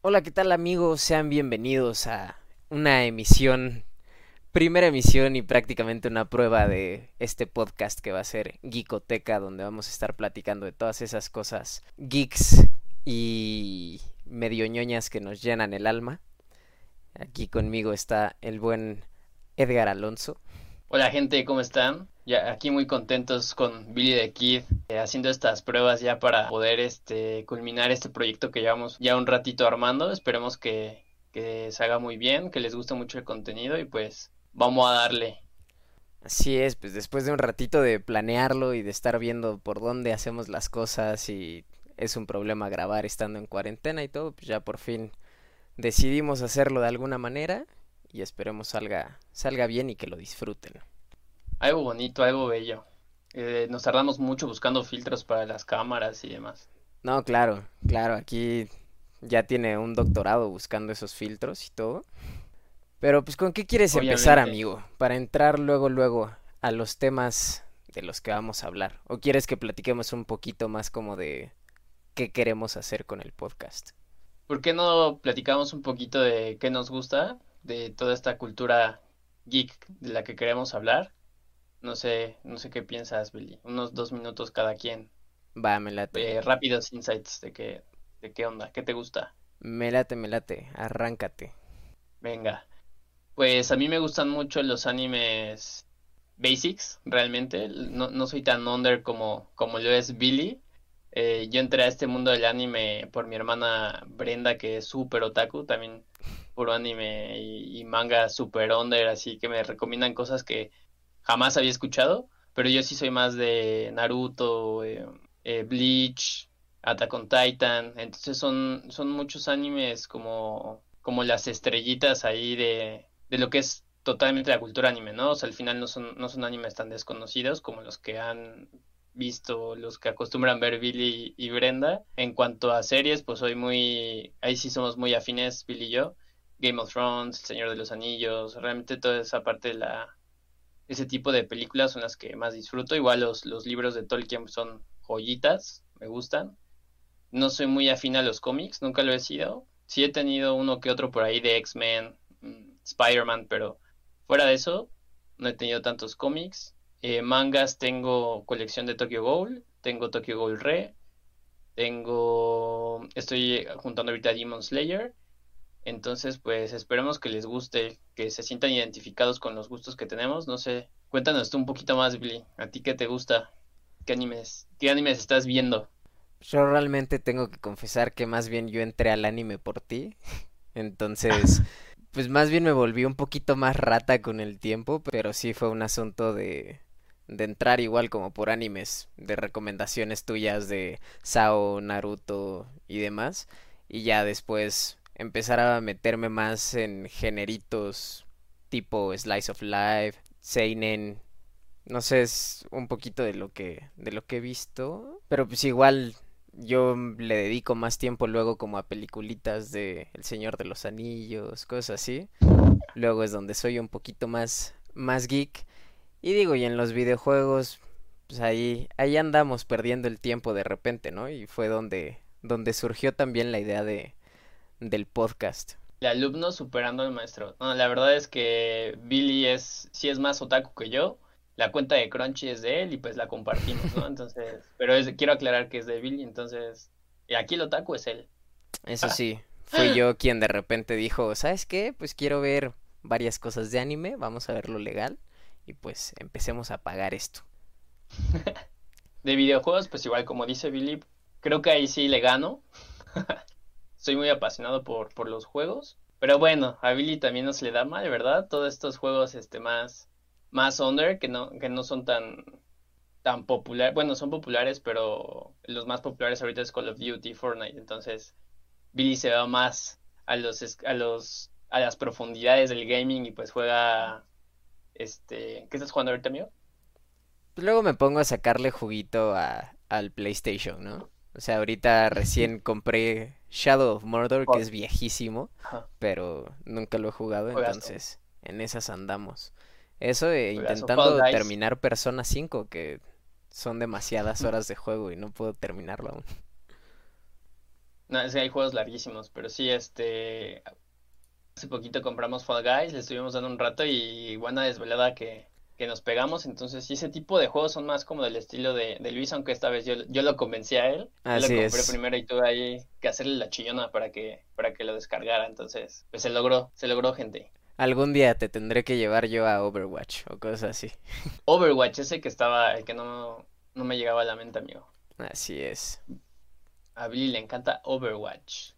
Hola, ¿qué tal amigos? Sean bienvenidos a una emisión, primera emisión y prácticamente una prueba de este podcast que va a ser Geekoteca, donde vamos a estar platicando de todas esas cosas geeks y medio ñoñas que nos llenan el alma. Aquí conmigo está el buen Edgar Alonso. Hola gente, ¿cómo están? Ya aquí muy contentos con Billy the Kid eh, haciendo estas pruebas ya para poder este culminar este proyecto que llevamos ya un ratito armando. Esperemos que, que se haga muy bien, que les guste mucho el contenido y pues vamos a darle. Así es, pues después de un ratito de planearlo y de estar viendo por dónde hacemos las cosas y es un problema grabar estando en cuarentena y todo, pues ya por fin decidimos hacerlo de alguna manera y esperemos salga, salga bien y que lo disfruten. Algo bonito, algo bello. Eh, nos tardamos mucho buscando filtros para las cámaras y demás. No, claro, claro, aquí ya tiene un doctorado buscando esos filtros y todo. Pero pues ¿con qué quieres empezar, amigo? Para entrar luego, luego a los temas de los que vamos a hablar. ¿O quieres que platiquemos un poquito más como de qué queremos hacer con el podcast? ¿Por qué no platicamos un poquito de qué nos gusta? De toda esta cultura geek de la que queremos hablar. No sé, no sé qué piensas, Billy. Unos dos minutos cada quien. Va, me late. Eh, rápidos insights de qué, de qué onda, qué te gusta. Me late, me late, arráncate. Venga. Pues a mí me gustan mucho los animes basics, realmente. No, no soy tan under como, como lo es Billy. Eh, yo entré a este mundo del anime por mi hermana Brenda, que es súper otaku, también anime y, manga super under, así que me recomiendan cosas que jamás había escuchado, pero yo sí soy más de Naruto, eh, eh, Bleach, Attack on Titan, entonces son, son muchos animes como, como las estrellitas ahí de, de lo que es totalmente la cultura anime, ¿no? O sea, al final no son, no son animes tan desconocidos como los que han visto los que acostumbran ver Billy y Brenda. En cuanto a series, pues soy muy, ahí sí somos muy afines, Billy y yo. Game of Thrones, El Señor de los Anillos, realmente toda esa parte de la ese tipo de películas son las que más disfruto. Igual los, los libros de Tolkien son joyitas, me gustan. No soy muy afín a los cómics, nunca lo he sido. Sí he tenido uno que otro por ahí de X-Men, mm, Spider-Man, pero fuera de eso, no he tenido tantos cómics. Eh, mangas tengo colección de Tokyo Ghoul, tengo Tokyo Ghoul Re, tengo, estoy juntando ahorita Demon Slayer entonces, pues esperemos que les guste, que se sientan identificados con los gustos que tenemos. No sé, cuéntanos tú un poquito más, Billy. ¿A ti qué te gusta? ¿Qué animes, qué animes estás viendo? Yo realmente tengo que confesar que más bien yo entré al anime por ti. Entonces, pues más bien me volví un poquito más rata con el tiempo, pero sí fue un asunto de de entrar igual como por animes, de recomendaciones tuyas de Sao, Naruto y demás. Y ya después empezar a meterme más en generitos tipo Slice of Life, Seinen, no sé, es un poquito de lo que de lo que he visto, pero pues igual yo le dedico más tiempo luego como a peliculitas de El Señor de los Anillos, cosas así. Luego es donde soy un poquito más más geek y digo, y en los videojuegos pues ahí ahí andamos perdiendo el tiempo de repente, ¿no? Y fue donde donde surgió también la idea de del podcast. El alumno superando al maestro. No, la verdad es que Billy es, sí es más otaku que yo. La cuenta de Crunchy es de él y pues la compartimos, ¿no? Entonces, pero quiero aclarar que es de Billy, entonces, y aquí el otaku es él. Eso sí, fui yo quien de repente dijo, ¿sabes qué? Pues quiero ver varias cosas de anime, vamos a ver lo legal y pues empecemos a pagar esto. de videojuegos, pues igual como dice Billy, creo que ahí sí le gano. Soy muy apasionado por, por los juegos. Pero bueno, a Billy también no se le da mal, ¿verdad? Todos estos juegos este más más under que no que no son tan tan populares, bueno, son populares, pero los más populares ahorita es Call of Duty, Fortnite, entonces Billy se va más a los a los a las profundidades del gaming y pues juega este, ¿qué estás jugando ahorita, amigo? Pues luego me pongo a sacarle juguito a, al PlayStation, ¿no? O sea, ahorita recién compré Shadow of Mordor, que es viejísimo, pero nunca lo he jugado, entonces en esas andamos. Eso de intentando terminar Persona 5, que son demasiadas horas de juego y no puedo terminarlo aún. No, es que hay juegos larguísimos, pero sí, este... Hace poquito compramos Fall Guys, le estuvimos dando un rato y buena desvelada que, que nos pegamos, entonces sí, ese tipo de juegos son más como del estilo de, de Luis, aunque esta vez yo, yo lo convencí a él, yo Así lo compré es. primero y tuve ahí que hacerle la chillona para que, para que lo descargara, entonces, pues se logró, se logró gente. Algún día te tendré que llevar yo a Overwatch o cosas así. Overwatch, ese que estaba, el que no, no me llegaba a la mente, amigo. Así es. A Billy le encanta Overwatch.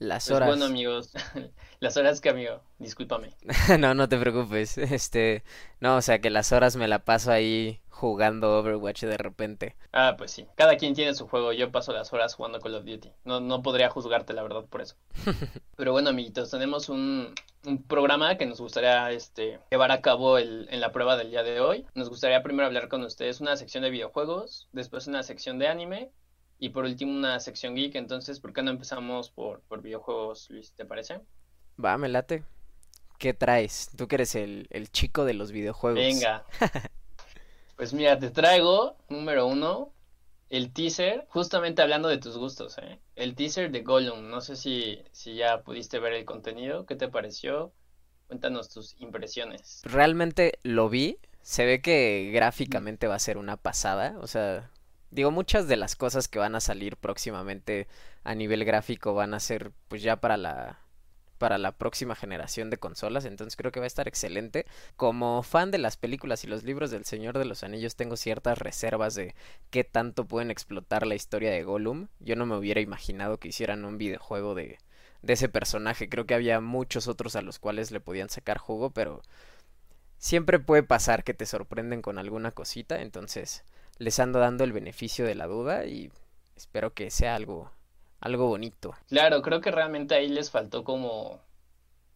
Las Pues bueno, horas. amigos, las horas que, amigo, discúlpame. No, no te preocupes. Este, no, o sea que las horas me la paso ahí jugando Overwatch de repente. Ah, pues sí, cada quien tiene su juego, yo paso las horas jugando Call of Duty. No, no podría juzgarte, la verdad, por eso. Pero bueno, amiguitos, tenemos un, un programa que nos gustaría este, llevar a cabo el- en la prueba del día de hoy. Nos gustaría primero hablar con ustedes una sección de videojuegos, después una sección de anime y por último una sección geek. Entonces, ¿por qué no empezamos por, por videojuegos, Luis? ¿Te parece? Va, me late. ¿Qué traes? Tú que eres el, el chico de los videojuegos. Venga. Pues mira, te traigo, número uno, el teaser, justamente hablando de tus gustos, ¿eh? El teaser de Gollum. No sé si, si ya pudiste ver el contenido, ¿qué te pareció? Cuéntanos tus impresiones. Realmente lo vi. Se ve que gráficamente va a ser una pasada. O sea, digo, muchas de las cosas que van a salir próximamente a nivel gráfico van a ser pues ya para la para la próxima generación de consolas, entonces creo que va a estar excelente. Como fan de las películas y los libros del Señor de los Anillos, tengo ciertas reservas de qué tanto pueden explotar la historia de Gollum. Yo no me hubiera imaginado que hicieran un videojuego de, de ese personaje. Creo que había muchos otros a los cuales le podían sacar jugo, pero siempre puede pasar que te sorprenden con alguna cosita, entonces les ando dando el beneficio de la duda y espero que sea algo algo bonito. Claro, creo que realmente ahí les faltó como...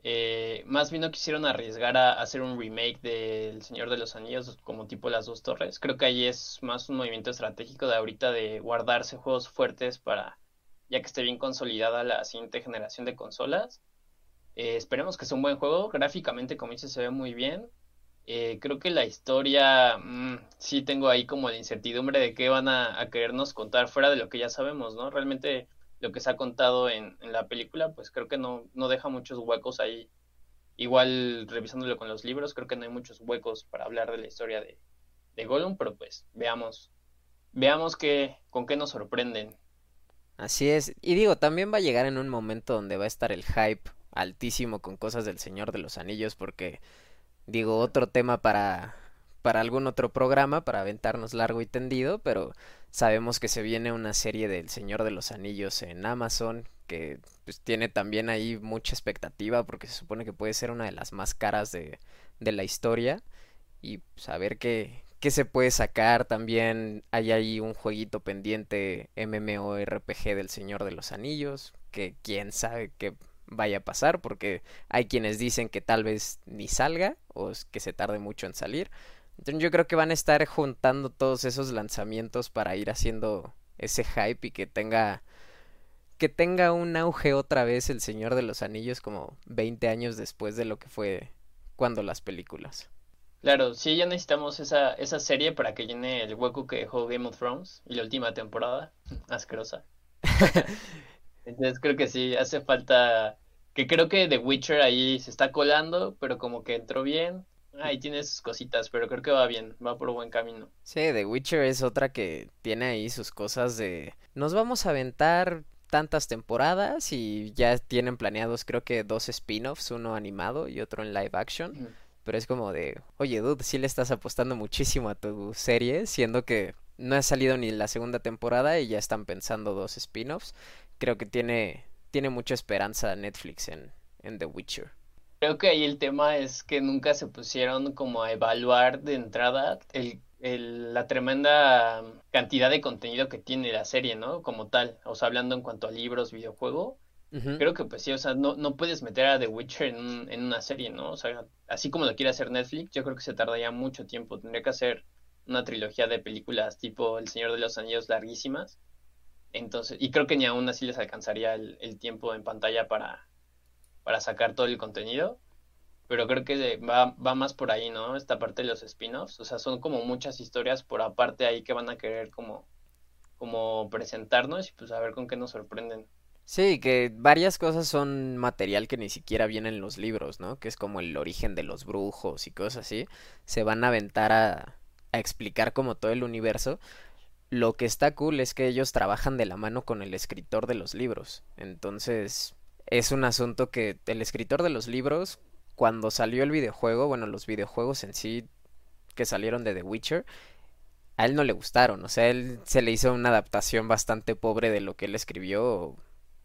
eh, más bien no quisieron arriesgar a hacer un remake del Señor de los Anillos como tipo Las Dos Torres. Creo que ahí es más un movimiento estratégico de ahorita de guardarse juegos fuertes para ya que esté bien consolidada la siguiente generación de consolas. Eh, esperemos que sea un buen juego. Gráficamente, como dice, se ve muy bien. Eh, creo que la historia, mm, sí tengo ahí como la incertidumbre de qué van a, a querernos contar fuera de lo que ya sabemos, ¿no? Realmente lo que se ha contado en, en la película, pues creo que no, no deja muchos huecos ahí. Igual revisándolo con los libros, creo que no hay muchos huecos para hablar de la historia de, de Gollum, pero pues veamos, veamos qué, con qué nos sorprenden. Así es, y digo, también va a llegar en un momento donde va a estar el hype altísimo con cosas del Señor de los Anillos porque digo, otro tema para para algún otro programa para aventarnos largo y tendido, pero sabemos que se viene una serie del Señor de los Anillos en Amazon que pues tiene también ahí mucha expectativa porque se supone que puede ser una de las más caras de, de la historia. Y saber qué, qué se puede sacar. También hay ahí un jueguito pendiente MMORPG del Señor de los Anillos que quién sabe qué vaya a pasar porque hay quienes dicen que tal vez ni salga o que se tarde mucho en salir entonces yo creo que van a estar juntando todos esos lanzamientos para ir haciendo ese hype y que tenga que tenga un auge otra vez el Señor de los Anillos como 20 años después de lo que fue cuando las películas. Claro, sí, ya necesitamos esa, esa serie para que llene el hueco que dejó Game of Thrones y la última temporada, asquerosa. Entonces creo que sí, hace falta, que creo que The Witcher ahí se está colando, pero como que entró bien. Ahí tiene sus cositas, pero creo que va bien, va por buen camino. Sí, The Witcher es otra que tiene ahí sus cosas de nos vamos a aventar tantas temporadas y ya tienen planeados creo que dos spin-offs, uno animado y otro en live action. Pero es como de, oye, dude, sí le estás apostando muchísimo a tu serie, siendo que no ha salido ni la segunda temporada y ya están pensando dos spin-offs. Creo que tiene, tiene mucha esperanza Netflix en, en The Witcher. Creo que ahí el tema es que nunca se pusieron como a evaluar de entrada el, el- la tremenda cantidad de contenido que tiene la serie, ¿no? Como tal, o sea, hablando en cuanto a libros, videojuego. Creo que pues sí, o sea, no, no puedes meter a The Witcher en, un- en una serie, ¿no? O sea, así como lo quiere hacer Netflix, yo creo que se tardaría mucho tiempo. Tendría que hacer una trilogía de películas tipo El Señor de los Anillos larguísimas. Entonces, y creo que ni aún así les alcanzaría el, el tiempo en pantalla para, para sacar todo el contenido. Pero creo que va, va más por ahí, ¿no? Esta parte de los spin-offs. O sea, son como muchas historias por aparte ahí que van a querer como, como presentarnos y pues a ver con qué nos sorprenden. Sí, que varias cosas son material que ni siquiera viene en los libros, ¿no? Que es como el origen de los brujos y cosas así. Se van a aventar a explicar como todo el universo. Lo que está cool es que ellos trabajan de la mano con el escritor de los libros. Entonces, es un asunto que el escritor de los libros, cuando salió el videojuego, bueno, los videojuegos en sí que salieron de The Witcher, a él no le gustaron. O sea, él se le hizo una adaptación bastante pobre de lo que él escribió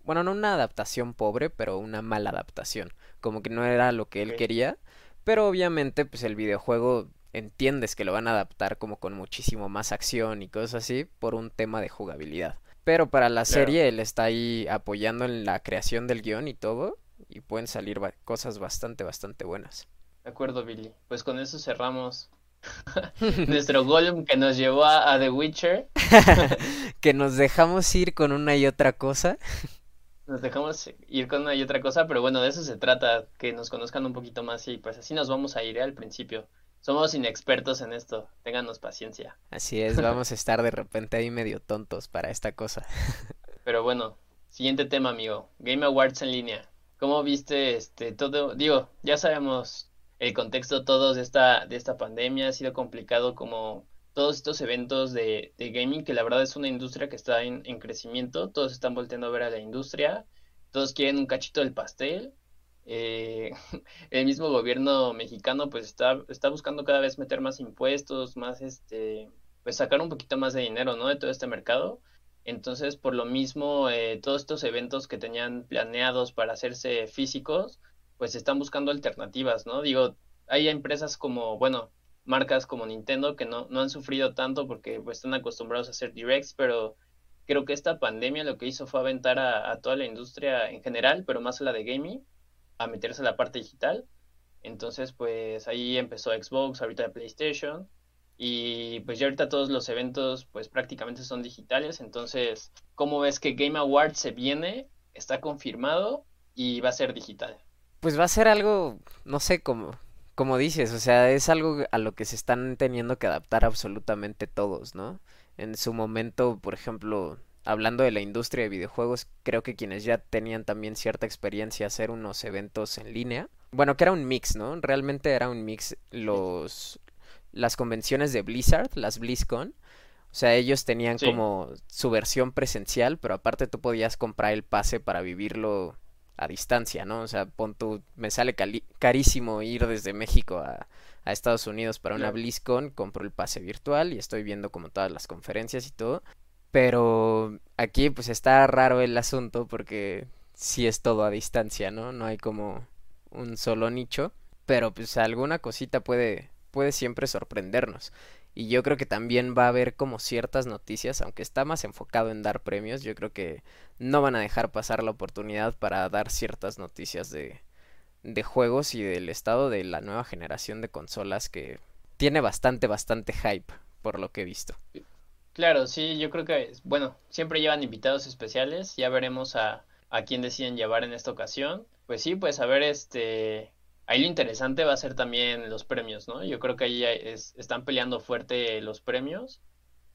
bueno, no una adaptación pobre, pero una mala adaptación. Como que no era lo que él quería. Pero obviamente, pues el videojuego entiendes que lo van a adaptar como con muchísimo más acción y cosas así por un tema de jugabilidad. Pero para la serie él está ahí apoyando en la creación del guion y todo. Y pueden salir cosas bastante, bastante buenas. De acuerdo, Billy. Pues con eso cerramos nuestro Golem que nos llevó a, a The Witcher. que nos dejamos ir con una y otra cosa nos dejamos ir con una y otra cosa, pero bueno, de eso se trata, que nos conozcan un poquito más y pues así nos vamos a ir ¿eh? al principio. Somos inexpertos en esto, ténganos paciencia. Así es, vamos a estar de repente ahí medio tontos para esta cosa. Pero bueno, siguiente tema, amigo. Game Awards en línea. ¿Cómo viste este todo? Digo, ya sabemos el contexto todos de esta de esta pandemia, ha sido complicado como todos estos eventos de, gaming, que la verdad es una industria que está en, crecimiento, todos están volteando a ver a la industria, todos quieren un cachito del pastel. Eh, el mismo gobierno mexicano pues está, está buscando cada vez meter más impuestos, más este, pues sacar un poquito más de dinero, ¿no? De todo este mercado. Entonces, por lo mismo, eh, todos estos eventos que tenían planeados para hacerse físicos, pues están buscando alternativas, ¿no? Digo, hay empresas como, bueno, marcas como Nintendo que no, no han sufrido tanto porque pues, están acostumbrados a hacer directs, pero creo que esta pandemia lo que hizo fue aventar a, toda la industria en general, pero más a la de gaming, a meterse a la parte digital. Entonces, pues ahí empezó Xbox, ahorita PlayStation. Y pues ya ahorita todos los eventos pues prácticamente son digitales. Entonces, ¿cómo ves que Game Awards se viene? Está confirmado y va a ser digital. Pues va a ser algo, no sé, cómo como dices, o sea, es algo a lo que se están teniendo que adaptar absolutamente todos, ¿no? En su momento, por ejemplo, hablando de la industria de videojuegos, creo que quienes ya tenían también cierta experiencia hacer unos eventos en línea, bueno, que era un mix, ¿no? Realmente era un mix los las convenciones de Blizzard, las BlizzCon, o sea, ellos tenían como su versión presencial, pero aparte tú podías comprar el pase para vivirlo a distancia, ¿no? O sea, pon tú, me sale carísimo ir desde México a, a Estados Unidos para una BlizzCon, compro el pase virtual y estoy viendo como todas las conferencias y todo. Pero aquí pues está raro el asunto porque sí es todo a distancia, ¿no? No hay como un solo nicho, pero pues alguna cosita puede puede siempre sorprendernos. Y yo creo que también va a haber como ciertas noticias, aunque está más enfocado en dar premios, yo creo que no van a dejar pasar la oportunidad para dar ciertas noticias de, de juegos y del estado de la nueva generación de consolas que tiene bastante, bastante hype por lo que he visto. Claro, sí, yo creo que, bueno, siempre llevan invitados especiales, ya veremos a, a quién deciden llevar en esta ocasión. Pues sí, pues a ver, este, Ahí lo interesante va a ser también los premios, ¿no? Yo creo que ahí están peleando fuerte los premios.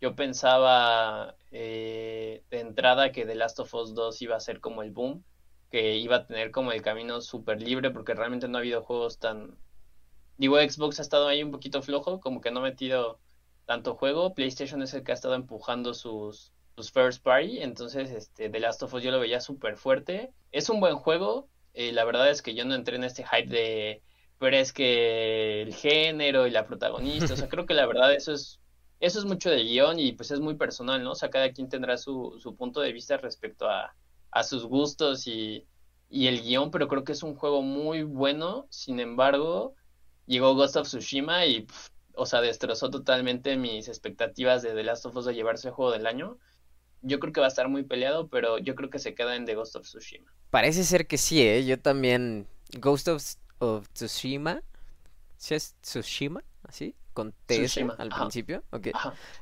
Yo pensaba eh, de entrada que The Last of Us 2 iba a ser como el boom, que iba a tener como el camino súper libre, porque realmente no ha habido juegos tan... Digo, Xbox ha estado ahí un poquito flojo, como que no ha metido tanto juego. PlayStation es el que ha estado empujando sus, sus first party, entonces este, The Last of Us yo lo veía súper fuerte. Es un buen juego, eh, la verdad es que yo no entré en este hype de, pero es que el género y la protagonista, o sea, creo que la verdad eso es, eso es mucho de guion y pues es muy personal, ¿no? O sea, cada quien tendrá su, su punto de vista respecto a, a sus gustos y, y el guion, pero creo que es un juego muy bueno, sin embargo, llegó Ghost of Tsushima y, o sea, destrozó totalmente mis expectativas de The Last of Us de llevarse el juego del año yo creo que va a estar muy peleado, pero yo creo que se queda en The Ghost of Tsushima. Parece ser que sí, ¿eh? Yo también. Ghost of, Tsushima. ¿Sí es Tsushima? ¿Así? Con TS al principio. Ok.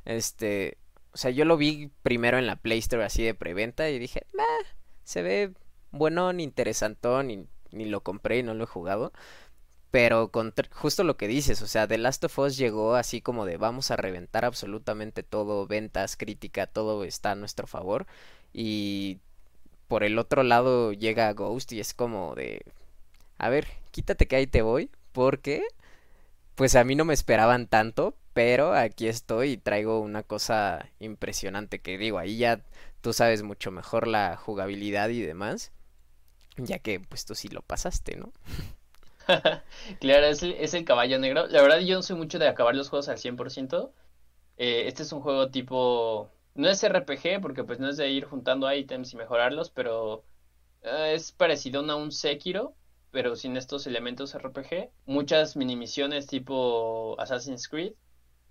Este. O sea, yo lo vi primero en la Play Store así de preventa y dije, se ve bueno, ni interesantón, ni, ni lo compré y no lo he jugado. Pero justo lo que dices, o sea, The Last of Us llegó así como de vamos a reventar absolutamente todo, ventas, crítica, todo está a nuestro favor. Y por el otro lado llega Ghost y es como de, a ver, quítate que ahí te voy, porque pues a mí no me esperaban tanto, pero aquí estoy y traigo una cosa impresionante que digo, ahí ya tú sabes mucho mejor la jugabilidad y demás, ya que pues tú sí lo pasaste, ¿no? claro, es el, es el caballo negro. La verdad yo no soy mucho de acabar los juegos al 100%. Eh, este es un juego tipo... No es RPG porque pues no es de ir juntando ítems y mejorarlos, pero eh, es parecido a un Sekiro, pero sin estos elementos RPG. Muchas mini misiones tipo Assassin's Creed.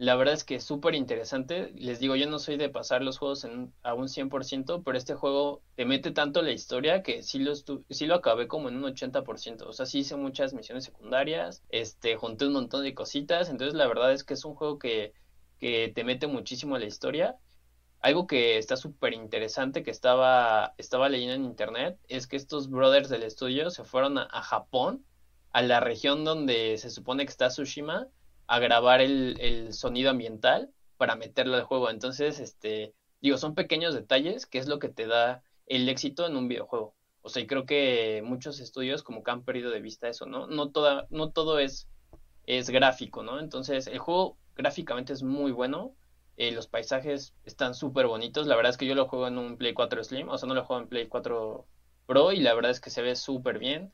La verdad es que es súper interesante. Les digo, yo no soy de pasar los juegos en, a un 100%, pero este juego te mete tanto la historia que sí lo, sí lo acabé como en un 80%. O sea, sí hice muchas misiones secundarias, este, junté un montón de cositas. Entonces, la verdad es que es un juego que, que te mete muchísimo la historia. Algo que está súper interesante que estaba, estaba leyendo en internet es que estos brothers del estudio se fueron a, a Japón, a la región donde se supone que está Tsushima a grabar el, sonido ambiental para meterlo al juego. Entonces, este, digo, son pequeños detalles que es lo que te da el éxito en un videojuego. O sea, y creo que muchos estudios como que han perdido de vista eso, ¿no? No, toda, no todo es, es gráfico, ¿no? Entonces, el juego gráficamente es muy bueno. Eh, los paisajes están súper bonitos. La verdad es que yo lo juego en un Play 4 Slim, o sea, no lo juego en Play 4 Pro y la verdad es que se ve súper bien.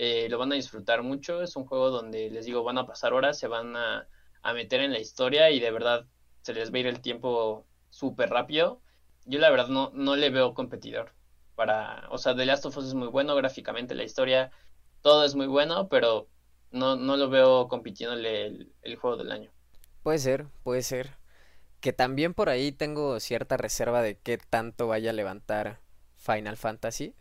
Eh, lo van a disfrutar mucho. Es un juego donde les digo, van a pasar horas, se van a, meter en la historia y de verdad se les va a ir el tiempo súper rápido. Yo la verdad no, no le veo competidor. Para, o sea, The Last of Us es muy bueno gráficamente, la historia, todo es muy bueno, pero no, no lo veo compitiéndole el, el juego del año. Puede ser, puede ser. Que también por ahí tengo cierta reserva de qué tanto vaya a levantar Final Fantasy.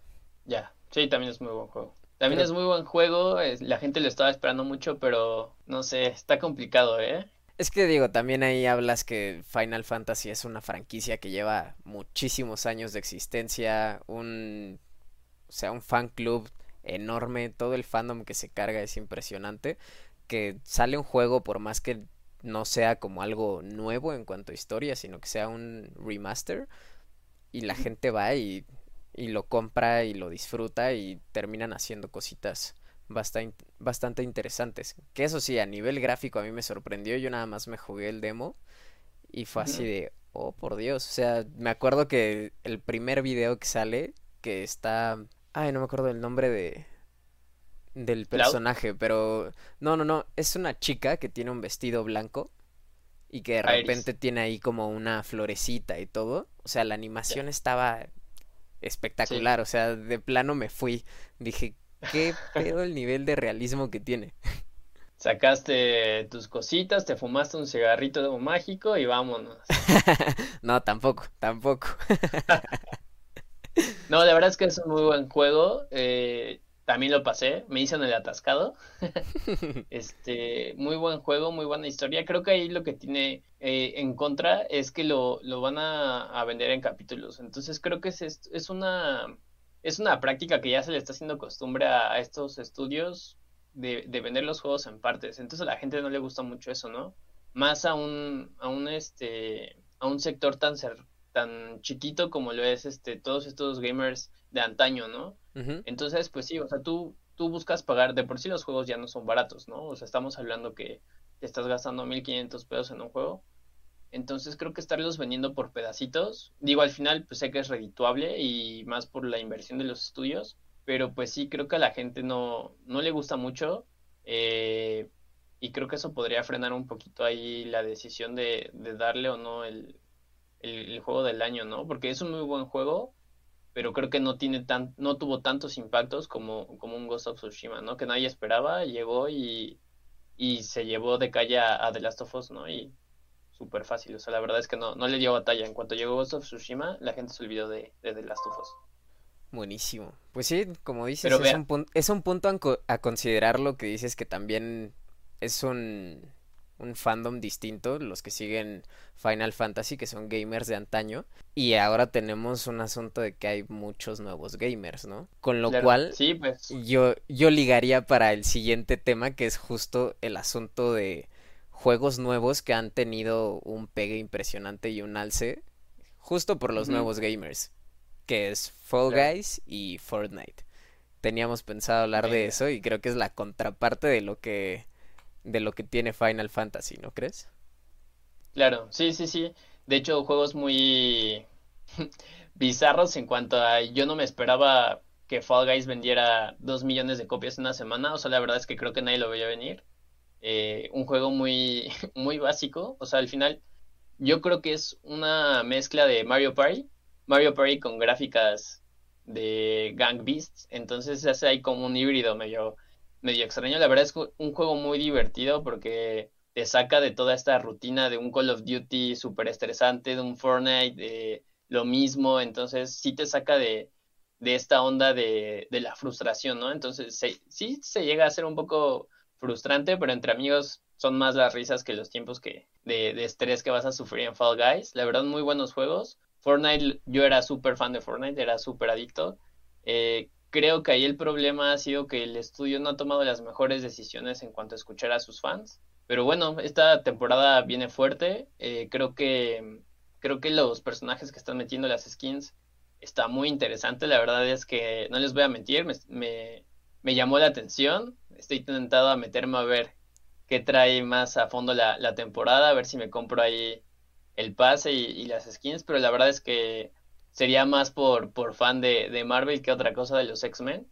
Ya, sí, también es muy buen juego. También es muy buen juego, la gente lo estaba esperando mucho, pero no sé, está complicado, ¿eh? Es que digo, también ahí hablas que Final Fantasy es una franquicia que lleva muchísimos años de existencia, un, o sea, un fan club enorme, todo el fandom que se carga es impresionante, que sale un juego por más que no sea como algo nuevo en cuanto a historia, sino que sea un remaster y la gente va y y lo compra y lo disfruta y terminan haciendo cositas bastante, bastante interesantes. Que eso sí, a nivel gráfico a mí me sorprendió, yo nada más me jugué el demo y fue así de, oh por Dios, o sea, me acuerdo que el primer video que sale, que está, ay, no me acuerdo el nombre de del personaje, pero no, no, no, es una chica que tiene un vestido blanco y que de repente tiene ahí como una florecita y todo, o sea, la animación estaba espectacular, o sea, de plano me fui. Dije, qué pedo el nivel de realismo que tiene. Sacaste tus cositas, te fumaste un cigarrito mágico y vámonos. no, tampoco, tampoco. no, la verdad es que es un muy buen juego. Eh, también lo pasé, me hice en el atascado. este, muy buen juego, muy buena historia. Creo que ahí lo que tiene eh, en contra es que lo, lo van a, vender en capítulos. Entonces creo que es, es, una es una práctica que ya se le está haciendo costumbre a, estos estudios de, de, vender los juegos en partes. Entonces a la gente no le gusta mucho eso, ¿no? Más a un, a un este a un sector tan tan chiquito como lo es este todos estos gamers de antaño, ¿no? Entonces, pues sí, o sea, tú, tú buscas pagar, de por sí los juegos ya no son baratos, ¿no? O sea, estamos hablando que te estás gastando 1500 pesos en un juego. Entonces creo que estarlos vendiendo por pedacitos, digo, al final pues sé que es redituable y más por la inversión de los estudios, pero pues sí, creo que a la gente no, no le gusta mucho eh, y creo que eso podría frenar un poquito ahí la decisión de, de darle o no el, el, juego del año, ¿no? Porque es un muy buen juego, pero creo que no tiene tan, no tuvo tantos impactos como, como un Ghost of Tsushima, ¿no? Que nadie esperaba, llegó y, y se llevó de calle a, The Last of Us, ¿no? Y súper fácil, o sea, la verdad es que no, no le dio batalla. En cuanto llegó Ghost of Tsushima, la gente se olvidó de, de The Last of Us. Buenísimo. Pues sí, como dices, es, un es un punto a considerar lo que dices que también es un un fandom distinto, los que siguen Final Fantasy, que son gamers de antaño. Y ahora tenemos un asunto de que hay muchos nuevos gamers, ¿no? Con lo cual, sí, pues. yo, yo ligaría para el siguiente tema, que es justo el asunto de juegos nuevos que han tenido un pegue impresionante y un alce, justo por los nuevos gamers. que es Fall Guys y Fortnite. Teníamos pensado hablar de eso y creo que es la contraparte de lo que de lo que tiene Final Fantasy, ¿no crees? Claro, sí, sí, sí. De hecho, juegos muy bizarros en cuanto a yo no me esperaba que Fall Guys vendiera dos millones de copias en una semana. O sea, la verdad es que creo que nadie lo veía venir. Eh, un juego muy, muy básico. O sea, al final, yo creo que es una mezcla de Mario Party. Mario Party con gráficas de Gang Beasts. Entonces se hace ahí como un híbrido medio, medio extraño. La verdad es un juego muy divertido porque te saca de toda esta rutina de un Call of Duty súper estresante, de un Fortnite, de lo mismo. Entonces sí te saca de, de esta onda de, de, la frustración, ¿no? Entonces sí se llega a ser un poco frustrante, pero entre amigos son más las risas que los tiempos que de, de estrés que vas a sufrir en Fall Guys. La verdad, muy buenos juegos. Fortnite, yo era súper fan de Fortnite, era súper adicto. Eh, creo que ahí el problema ha sido que el estudio no ha tomado las mejores decisiones en cuanto a escuchar a sus fans. Pero bueno, esta temporada viene fuerte. Eh, creo que creo que los personajes que están metiendo las skins está muy interesante. La verdad es que no les voy a mentir, me, me, me llamó la atención. Estoy tentado a meterme a ver qué trae más a fondo la, la temporada, a ver si me compro ahí el pase y, las skins, pero la verdad es que sería más por, por fan de, de Marvel que otra cosa de los X-Men,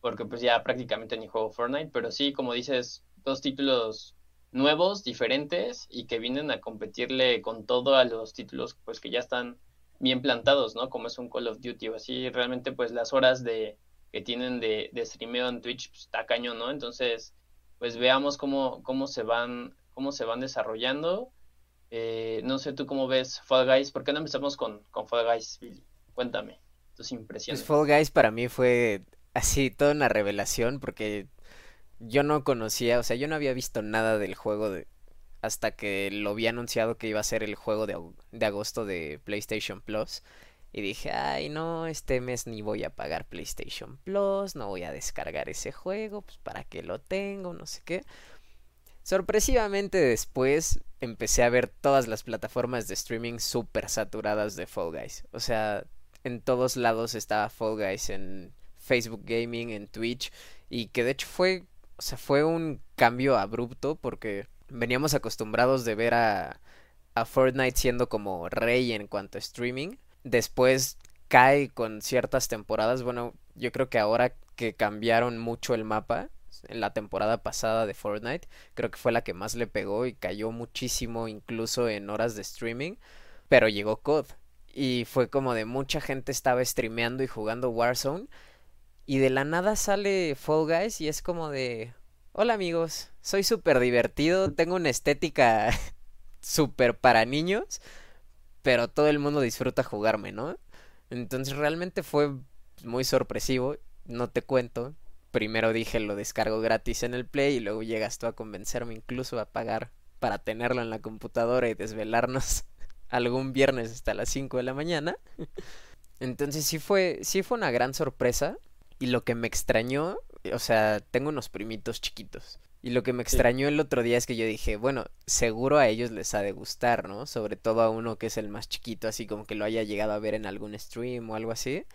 porque pues ya prácticamente ni juego Fortnite, pero sí, como dices, dos títulos nuevos, diferentes y que vienen a competirle con todo a los títulos pues que ya están bien plantados, ¿no? Como es un Call of Duty o así, realmente pues las horas de que tienen de, de streameo en Twitch pues, está cañón, ¿no? Entonces, pues veamos cómo, cómo se van, cómo se van desarrollando. Eh, no sé tú cómo ves Fall Guys, ¿por qué no empezamos con, con Fall Guys, Billy? Cuéntame tus impresiones. Pues Fall Guys para mí fue así toda una revelación porque yo no conocía, o sea, yo no había visto nada del juego de, hasta que lo había anunciado que iba a ser el juego de, de agosto de PlayStation Plus. Y dije, ay, no, este mes ni voy a pagar PlayStation Plus, no voy a descargar ese juego, pues para qué lo tengo, no sé qué. Sorpresivamente después empecé a ver todas las plataformas de streaming súper saturadas de Fall Guys. O sea, en todos lados estaba Fall Guys, en Facebook Gaming, en Twitch, y que de hecho fue, o sea, fue un cambio abrupto porque veníamos acostumbrados de ver a, a Fortnite siendo como rey en cuanto a streaming después cae con ciertas temporadas. Bueno, yo creo que ahora que cambiaron mucho el mapa en la temporada pasada de Fortnite, creo que fue la que más le pegó y cayó muchísimo incluso en horas de streaming, pero llegó COD y fue como de mucha gente estaba streameando y jugando Warzone y de la nada sale Fall Guys y es como de hola amigos, soy súper divertido, tengo una estética súper para niños pero todo el mundo disfruta jugarme, ¿no? Entonces realmente fue muy sorpresivo, no te cuento. Primero dije lo descargo gratis en el Play y luego llegas tú a convencerme incluso a pagar para tenerlo en la computadora y desvelarnos algún viernes hasta las 5 de la mañana. Entonces sí fue, sí fue una gran sorpresa y lo que me extrañó, o sea, tengo unos primitos chiquitos y lo que me extrañó el otro día es que yo dije, bueno, seguro a ellos les ha de gustar, ¿no? Sobre todo a uno que es el más chiquito, así como que lo haya llegado a ver en algún stream o algo así.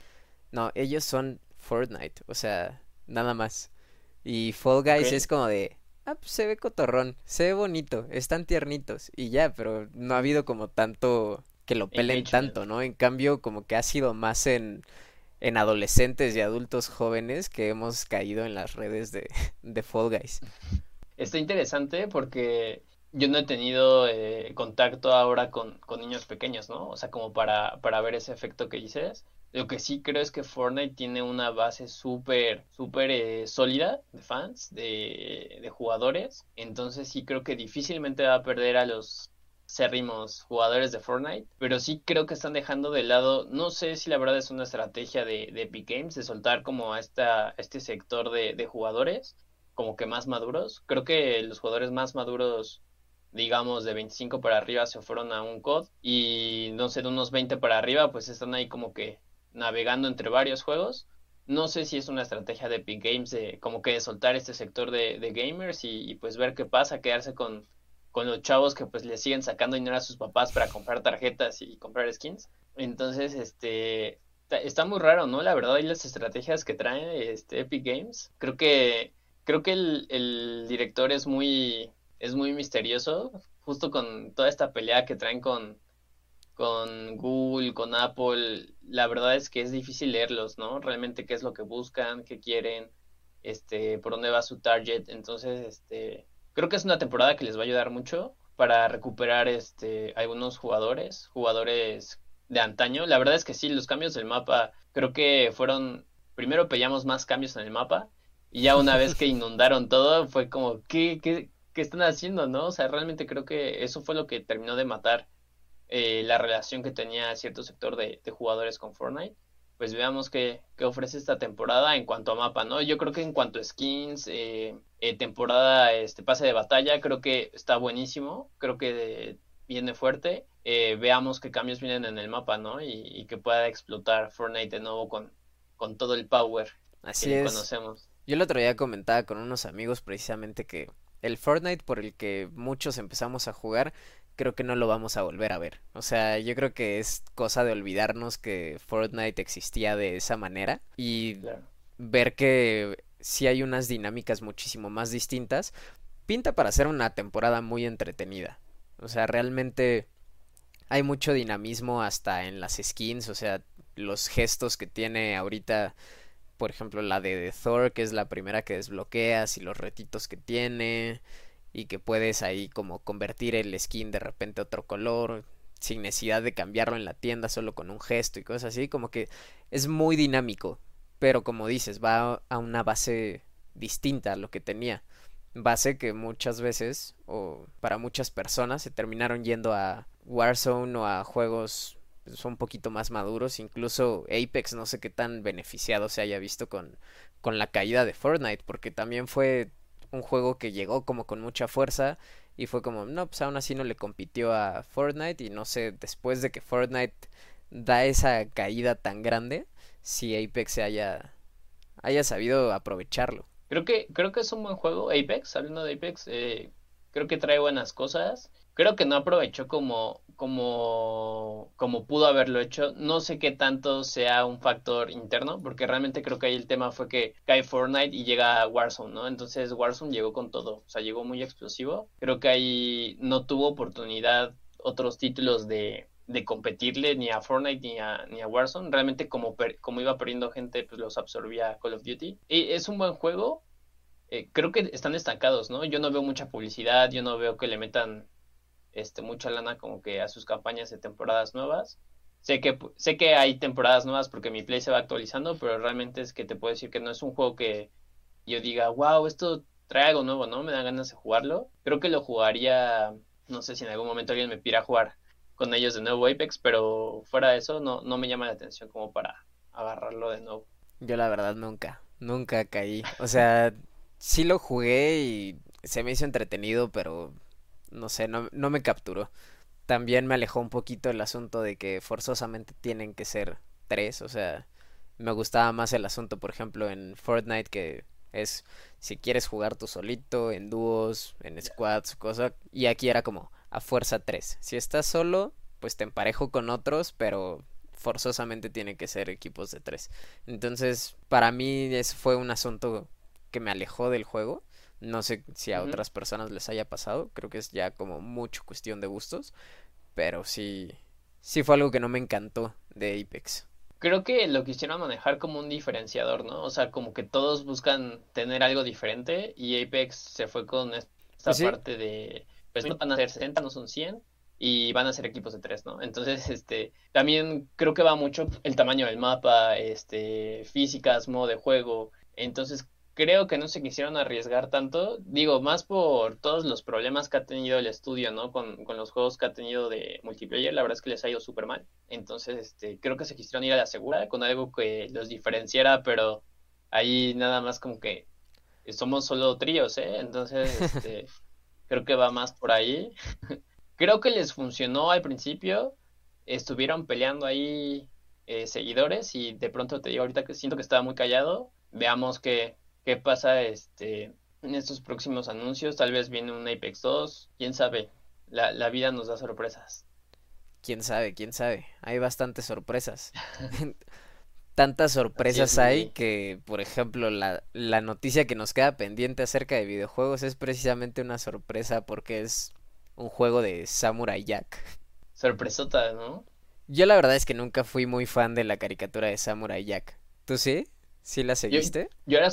No, ellos son Fortnite, o sea, nada más. Y Fall Guys es como de, ah, pues se ve cotorrón, se ve bonito, están tiernitos y ya, pero no ha habido como tanto que lo pelen tanto, ¿no? En cambio, como que ha sido más en en adolescentes y adultos jóvenes que hemos caído en las redes de, de Fall Guys. Está interesante porque yo no he tenido eh, contacto ahora con, con, niños pequeños, ¿no? O sea, como para, para ver ese efecto que dices. Lo que sí creo es que Fortnite tiene una base súper, súper eh, sólida de fans, de, de jugadores. Entonces sí creo que difícilmente va a perder a los cérrimos jugadores de Fortnite, pero sí creo que están dejando de lado, no sé si la verdad es una estrategia de, de Epic Games de soltar como a esta, este sector de, de jugadores como que más maduros. Creo que los jugadores más maduros digamos de 25 para arriba se fueron a un COD y no sé, de unos 20 para arriba pues están ahí como que navegando entre varios juegos. No sé si es una estrategia de Epic Games de como que de soltar este sector de, gamers y, y, pues ver qué pasa, quedarse con, con los chavos que pues le siguen sacando dinero a sus papás para comprar tarjetas y comprar skins. Entonces, este, está, muy raro, ¿no? La verdad, y las estrategias que trae este Epic Games. Creo que, creo que el, el director es muy, es muy misterioso, justo con toda esta pelea que traen con, con Google, con Apple, la verdad es que es difícil leerlos, ¿no? Realmente qué es lo que buscan, qué quieren, este, por dónde va su target. Entonces, este, creo que es una temporada que les va a ayudar mucho para recuperar este algunos jugadores, jugadores de antaño. La verdad es que sí, los cambios del mapa creo que fueron primero pillamos más cambios en el mapa y ya una vez que inundaron todo fue como ¿qué, qué, qué están haciendo, no? O sea, realmente creo que eso fue lo que terminó de matar eh, la relación que tenía cierto sector de, jugadores con Fortnite, pues veamos qué, ofrece esta temporada en cuanto a mapa, ¿no? Yo creo que en cuanto a skins, eh, eh, temporada, este pase de batalla, creo que está buenísimo, creo que viene fuerte. veamos qué cambios vienen en el mapa, ¿no? Y, que pueda explotar Fortnite de nuevo con, con todo el power Así que conocemos. Yo el otro día comentaba con unos amigos precisamente que el Fortnite por el que muchos empezamos a jugar creo que no lo vamos a volver a ver. O sea, yo creo que es cosa de olvidarnos que Fortnite existía de esa manera y ver que si hay unas dinámicas muchísimo más distintas. Pinta para ser una temporada muy entretenida. O sea, realmente hay mucho dinamismo hasta en las skins, o sea, los gestos que tiene ahorita, por ejemplo, la de Thor, que es la primera que desbloqueas y los retitos que tiene y que puedes ahí como convertir el skin de repente a otro color sin necesidad de cambiarlo en la tienda solo con un gesto y cosas así, como que es muy dinámico, pero como dices, va a una base distinta a lo que tenía. Base que muchas veces, o para muchas personas, se terminaron yendo a Warzone o a juegos pues, un poquito más maduros. Incluso Apex no sé qué tan beneficiado se haya visto con, con la caída de Fortnite, porque también fue un juego que llegó como con mucha fuerza y fue como, no, pues aún así no le compitió a Fortnite y no sé, después de que Fortnite da esa caída tan grande, si Apex se haya, haya sabido aprovecharlo. Creo que, creo que es un buen juego, Apex, hablando de Apex, eh, creo que trae buenas cosas creo que no aprovechó como, como, como pudo haberlo hecho. No sé qué tanto sea un factor interno, porque realmente creo que ahí el tema fue que cae Fortnite y llega Warzone, ¿no? Entonces Warzone llegó con todo, o sea, llegó muy explosivo. Creo que ahí no tuvo oportunidad otros títulos de, de competirle ni a Fortnite ni a, ni a Warzone. Realmente como, como iba perdiendo gente, pues los absorbía Call of Duty. Y es un buen juego. Eh, creo que están estancados, ¿no? Yo no veo mucha publicidad, yo no veo que le metan este, mucha lana como que a sus campañas de temporadas nuevas. Sé que, sé que hay temporadas nuevas porque mi play se va actualizando, pero realmente es que te puedo decir que no es un juego que yo diga, wow, esto trae algo nuevo, ¿no? Me da ganas de jugarlo. Creo que lo jugaría, no sé si en algún momento alguien me pida jugar con ellos de nuevo Apex, pero fuera de eso no, no me llama la atención como para agarrarlo de nuevo. Yo la verdad nunca, nunca caí. O sea, sí lo jugué y se me hizo entretenido, pero no sé, no, no me capturó. También me alejó un poquito el asunto de que forzosamente tienen que ser tres, o sea, me gustaba más el asunto, por ejemplo, en Fortnite que es si quieres jugar tú solito, en dúos, en squads, cosa, y aquí era como a fuerza tres. Si estás solo, pues te emparejo con otros, pero forzosamente tiene que ser equipos de tres. Entonces, para mí eso fue un asunto que me alejó del juego no sé si a otras personas les haya pasado, creo que es ya como mucho cuestión de gustos, pero sí, sí fue algo que no me encantó de Apex. Creo que lo quisieron manejar como un diferenciador, ¿no? O sea, como que todos buscan tener algo diferente y Apex se fue con esta parte de, pues no van a ser 60, no son 100 y van a ser equipos de tres, ¿no? Entonces, este, también creo que va mucho el tamaño del mapa, este, físicas, modo de juego. Entonces, creo que no se quisieron arriesgar tanto, digo, más por todos los problemas que ha tenido el estudio, ¿no? Con, los juegos que ha tenido de multiplayer, la verdad es que les ha ido súper mal. Entonces, este, creo que se quisieron ir a la segura con algo que los diferenciara, pero ahí nada más como que somos solo tríos, ¿eh? Entonces, este, creo que va más por ahí. creo que les funcionó al principio, estuvieron peleando ahí eh, seguidores y de pronto te digo ahorita que siento que estaba muy callado. Veamos que qué pasa este en estos próximos anuncios. Tal vez viene un Apex 2, quién sabe. La, la vida nos da sorpresas. Quién sabe, quién sabe. Hay bastantes sorpresas. tantas sorpresas hay que, por ejemplo, la, la noticia que nos queda pendiente acerca de videojuegos es precisamente una sorpresa porque es un juego de Samurai Jack. Sorpresota, ¿no? Yo la verdad es que nunca fui muy fan de la caricatura de Samurai Jack. ¿Tú sí? ¿Sí la seguiste? Yo, era,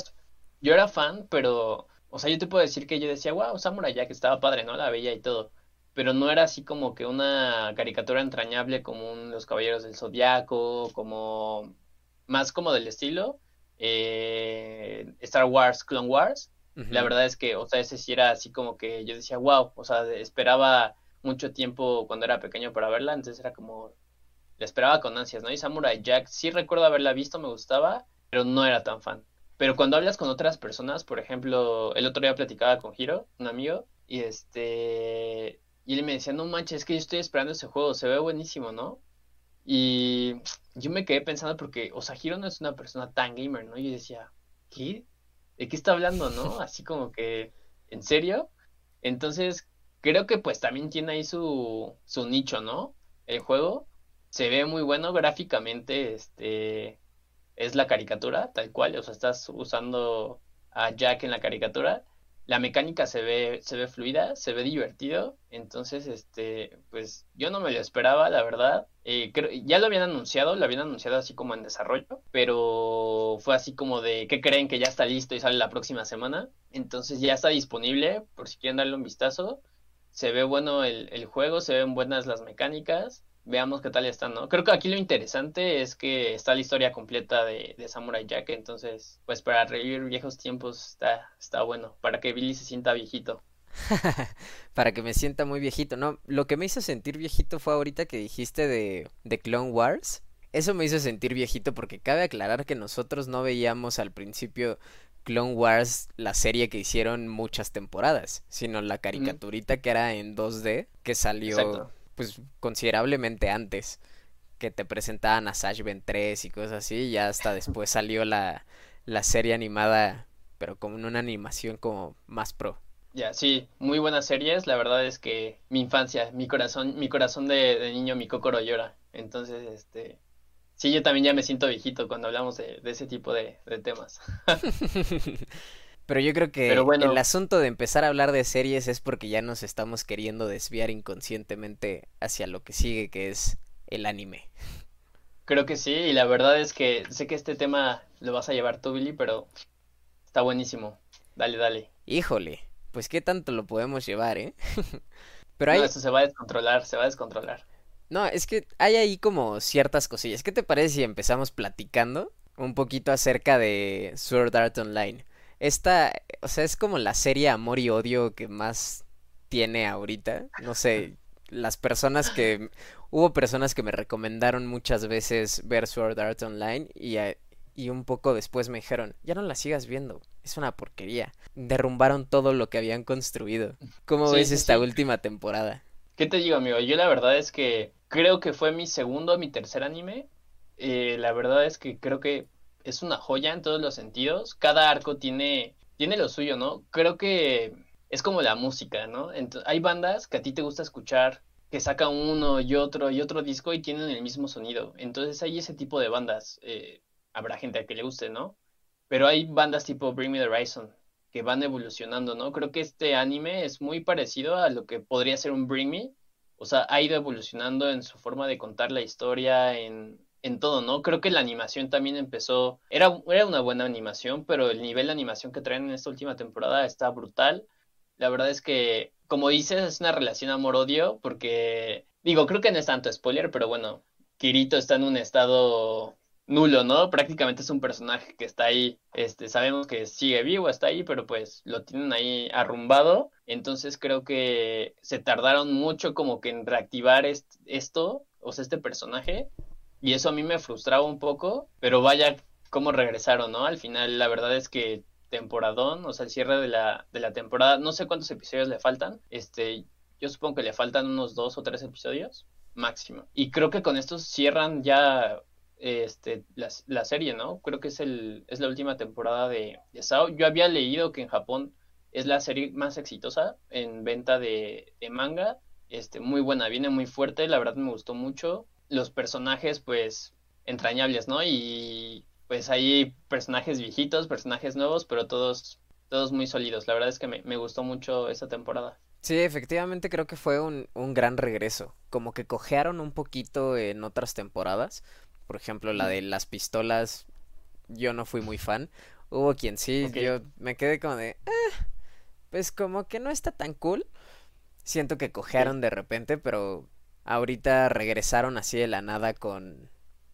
yo era fan, pero, o sea, yo te puedo decir que yo decía, wow, Samurai Jack estaba padre, ¿no? La veía y todo. Pero no era así como que una caricatura entrañable como Los Caballeros del Zodiaco, como más como del estilo eh, Star Wars, Clone Wars. La verdad es que, o sea, ese sí era así como que yo decía, wow, o sea, esperaba mucho tiempo cuando era pequeño para verla, entonces era como, la esperaba con ansias, ¿no? Y Samurai Jack, sí recuerdo haberla visto, me gustaba, pero no era tan fan. Pero cuando hablas con otras personas, por ejemplo, el otro día platicaba con Hiro, un amigo, y este, y él me decía, no manches, es que yo estoy esperando ese juego, se ve buenísimo, ¿no? Y yo me quedé pensando porque, o sea, Hiro no es una persona tan gamer, ¿no? Y yo decía, ¿qué? ¿De qué está hablando, no? Así como que, ¿en serio? Entonces, creo que pues también tiene ahí su, su nicho, ¿no? El juego se ve muy bueno gráficamente, este, es la caricatura, tal cual, o sea, estás usando a Jack en la caricatura la mecánica se ve, se ve fluida, se ve divertido, entonces, este, pues yo no me lo esperaba, la verdad. Eh, creo, ya lo habían anunciado, lo habían anunciado así como en desarrollo, pero fue así como de, ¿qué creen que ya está listo y sale la próxima semana? Entonces ya está disponible, por si quieren darle un vistazo. Se ve bueno el, el juego, se ven buenas las mecánicas veamos qué tal están, ¿no? Creo que aquí lo interesante es que está la historia completa de, de Samurai Jack, entonces, pues para revivir viejos tiempos está, está bueno, para que Billy se sienta viejito. para que me sienta muy viejito, no, lo que me hizo sentir viejito fue ahorita que dijiste de, de Clone Wars. Eso me hizo sentir viejito porque cabe aclarar que nosotros no veíamos al principio Clone Wars, la serie que hicieron muchas temporadas, sino la caricaturita que era en 2D que salió pues considerablemente antes que te presentaban a Sash Ben 3 y cosas así, ya hasta después salió la, la serie animada, pero como una animación como más pro. Ya, sí, muy buenas series, la verdad es que mi infancia, mi corazón, mi corazón de, niño, mi cocoro llora, entonces, este, sí, yo también ya me siento viejito cuando hablamos de, ese tipo de, de temas. Pero yo creo que el asunto de empezar a hablar de series es porque ya nos estamos queriendo desviar inconscientemente hacia lo que sigue, que es el anime. Creo que sí, y la verdad es que sé que este tema lo vas a llevar tú, Billy, pero está buenísimo. Dale, dale. Híjole, pues qué tanto lo podemos llevar, ¿eh? pero hay... No, eso se va a descontrolar, se va a descontrolar. No, es que hay ahí como ciertas cosillas. ¿Qué te parece si empezamos platicando un poquito acerca de Sword Art Online? Esta, o sea, es como la serie Amor y Odio que más tiene ahorita. No sé, las personas que... Hubo personas que me recomendaron muchas veces ver Sword Art Online y, y un poco después me dijeron, ya no la sigas viendo, es una porquería. Derrumbaron todo lo que habían construido. ¿Cómo ves esta última temporada? ¿Qué te digo, amigo? Yo la verdad es que creo que fue mi segundo o mi tercer anime. Eh, la verdad es que creo que es una joya en todos los sentidos. Cada arco tiene, tiene lo suyo, ¿no? Creo que es como la música, ¿no? hay bandas que a ti te gusta escuchar que sacan uno y otro y otro disco y tienen el mismo sonido. Entonces hay ese tipo de bandas. Eh, habrá gente a que le guste, ¿no? Pero hay bandas tipo Bring Me the Horizon que van evolucionando, ¿no? Creo que este anime es muy parecido a lo que podría ser un Bring Me. O sea, ha ido evolucionando en su forma de contar la historia, en, en todo, ¿no? Creo que la animación también empezó, era, era una buena animación, pero el nivel de animación que traen en esta última temporada está brutal. La verdad es que, como dices, es una relación amor-odio, porque, digo, creo que no es tanto spoiler, pero bueno, Kirito está en un estado nulo, ¿no? Prácticamente es un personaje que está ahí, este, sabemos que sigue vivo, está ahí, pero pues lo tienen ahí arrumbado, entonces creo que se tardaron mucho como que en reactivar esto, o sea, este personaje, y eso a mí me frustraba un poco, pero vaya cómo regresaron, ¿no? Al final la verdad es que temporadón, o sea, el cierre de la, de la temporada, no sé cuántos episodios le faltan, este, yo supongo que le faltan unos dos o tres episodios máximo. Y creo que con estos cierran ya este, la, la, serie, ¿no? Creo que es, el, es la última temporada de, de Sao. Yo había leído que en Japón es la serie más exitosa en venta de, de manga. Este, muy buena, viene muy fuerte, la verdad me gustó mucho los personajes, pues, entrañables, ¿no? Y pues hay personajes viejitos, personajes nuevos, pero todos, todos muy sólidos. La verdad es que me, me gustó mucho esta temporada. Sí, efectivamente creo que fue un, un gran regreso. Como que cojearon un poquito en otras temporadas. Por ejemplo, la de las pistolas, yo no fui muy fan. Hubo quien sí, yo me quedé como de, eh, pues como que no está tan cool. Siento que cojearon de repente, pero ahorita regresaron así de la nada con,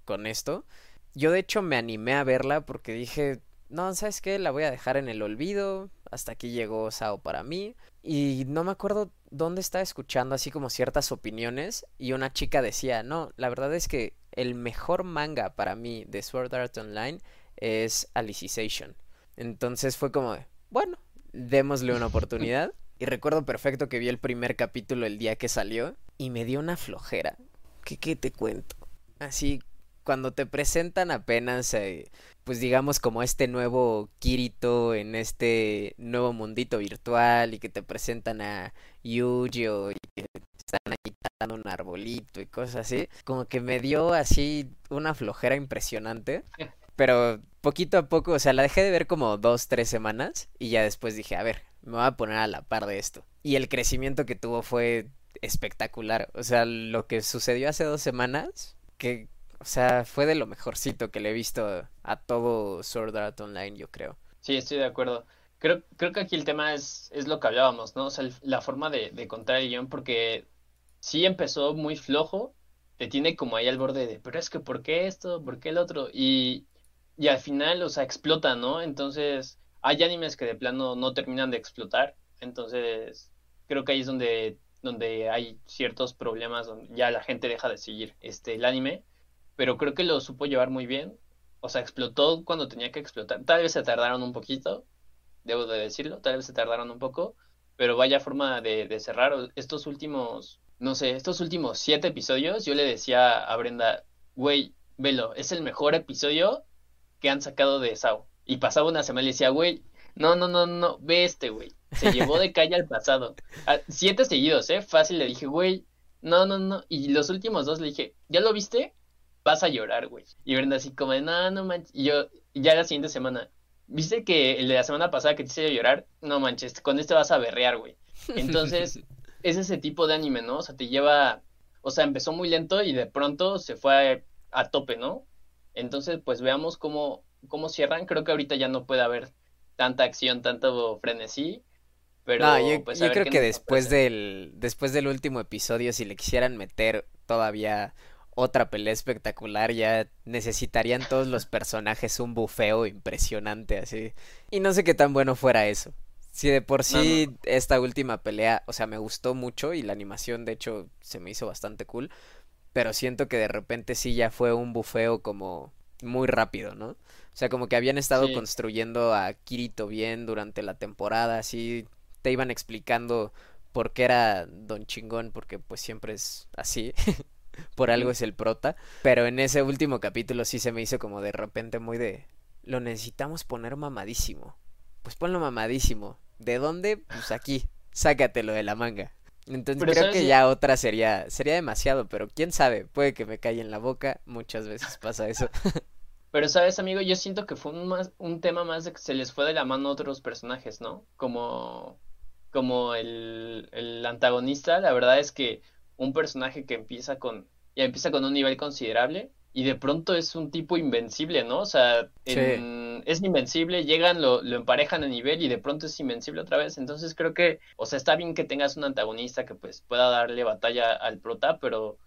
con esto. Yo de hecho me animé a verla porque dije, no, ¿sabes qué? La voy a dejar en el olvido. Hasta aquí llegó Sao para mí. Y no me acuerdo dónde estaba escuchando así como ciertas opiniones. Y una chica decía, no, la verdad es que el mejor manga para mí de Sword Art Online es Alicization. Entonces fue como bueno, démosle una oportunidad. Y recuerdo perfecto que vi el primer capítulo el día que salió y me dio una flojera. ¿Qué, qué te cuento? Así, cuando te presentan apenas, eh, pues digamos como este nuevo Kirito en este nuevo mundito virtual y que te presentan a Yu-Gi-Oh! y que están ahí dando un arbolito y cosas así, como que me dio así una flojera impresionante. Pero poquito a poco, o sea, la dejé de ver como dos, tres semanas y ya después dije, a ver, me voy a poner a la par de esto. Y el crecimiento que tuvo fue espectacular. O sea, lo que sucedió hace dos semanas, que, o sea, fue de lo mejorcito que le he visto a todo Sword Art Online, yo creo. Sí, estoy de acuerdo. Creo, creo que aquí el tema es, es lo que hablábamos, ¿no? O sea, la forma de, de contar el guion, porque sí empezó muy flojo, te tiene como ahí al borde de, pero es que ¿por qué esto? ¿Por qué el otro? Y y al final, o sea, explota, ¿no? Entonces, hay animes que de plano no terminan de explotar, entonces creo que ahí es donde, donde hay ciertos problemas, donde ya la gente deja de seguir este, el anime, pero creo que lo supo llevar muy bien, o sea, explotó cuando tenía que explotar, tal vez se tardaron un poquito, debo de decirlo, tal vez se tardaron un poco, pero vaya forma de, cerrar estos últimos, no sé, estos últimos siete episodios, yo le decía a Brenda, güey, velo, es el mejor episodio que han sacado de Sao. Y pasaba una semana y decía, güey, no, no, no, no, ve este, güey. Se llevó de calle al pasado. siete seguidos, ¿eh? Fácil le dije, güey, no, no, no. Y los últimos dos le dije, ¿ya lo viste? Vas a llorar, güey. Y Brenda así como de, no, no manches. Y yo, ya la siguiente semana, ¿viste que el de la semana pasada que te hice llorar? No manches, con este vas a berrear, güey. Entonces, es ese tipo de anime, ¿no? O sea, te lleva, o sea, empezó muy lento y de pronto se fue a tope, ¿no? Entonces, pues veamos cómo, cómo cierran. Creo que ahorita ya no puede haber tanta acción, tanto frenesí. Pero no, yo, pues, creo que después del, después del último episodio, si le quisieran meter todavía otra pelea espectacular, ya necesitarían todos los personajes un bufeo impresionante así. Y no sé qué tan bueno fuera eso. Si de por sí esta última pelea, o sea, me gustó mucho y la animación de hecho se me hizo bastante cool, pero siento que de repente sí ya fue un bufeo como muy rápido, ¿no? O sea, como que habían estado construyendo a Kirito bien durante la temporada, así te iban explicando por qué era Don Chingón, porque pues siempre es así, por algo es el prota, pero en ese último capítulo sí se me hizo como de repente muy de, lo necesitamos poner mamadísimo, pues ponlo mamadísimo, ¿de dónde? Pues aquí, sácatelo de la manga. Entonces creo que ya otra sería sería demasiado, pero quién sabe, puede que me caiga en la boca, muchas veces pasa eso. Pero sabes, amigo, yo siento que fue un, más, un tema más de que se les fue de la mano a otros personajes, ¿no? Como, como el, el antagonista, la verdad es que un personaje que empieza con, ya empieza con un nivel considerable, y de pronto es un tipo invencible, ¿no? O sea, es invencible, llegan, lo, lo emparejan a nivel y de pronto es invencible otra vez. Entonces creo que, o sea, está bien que tengas un antagonista que pues pueda darle batalla al prota, pero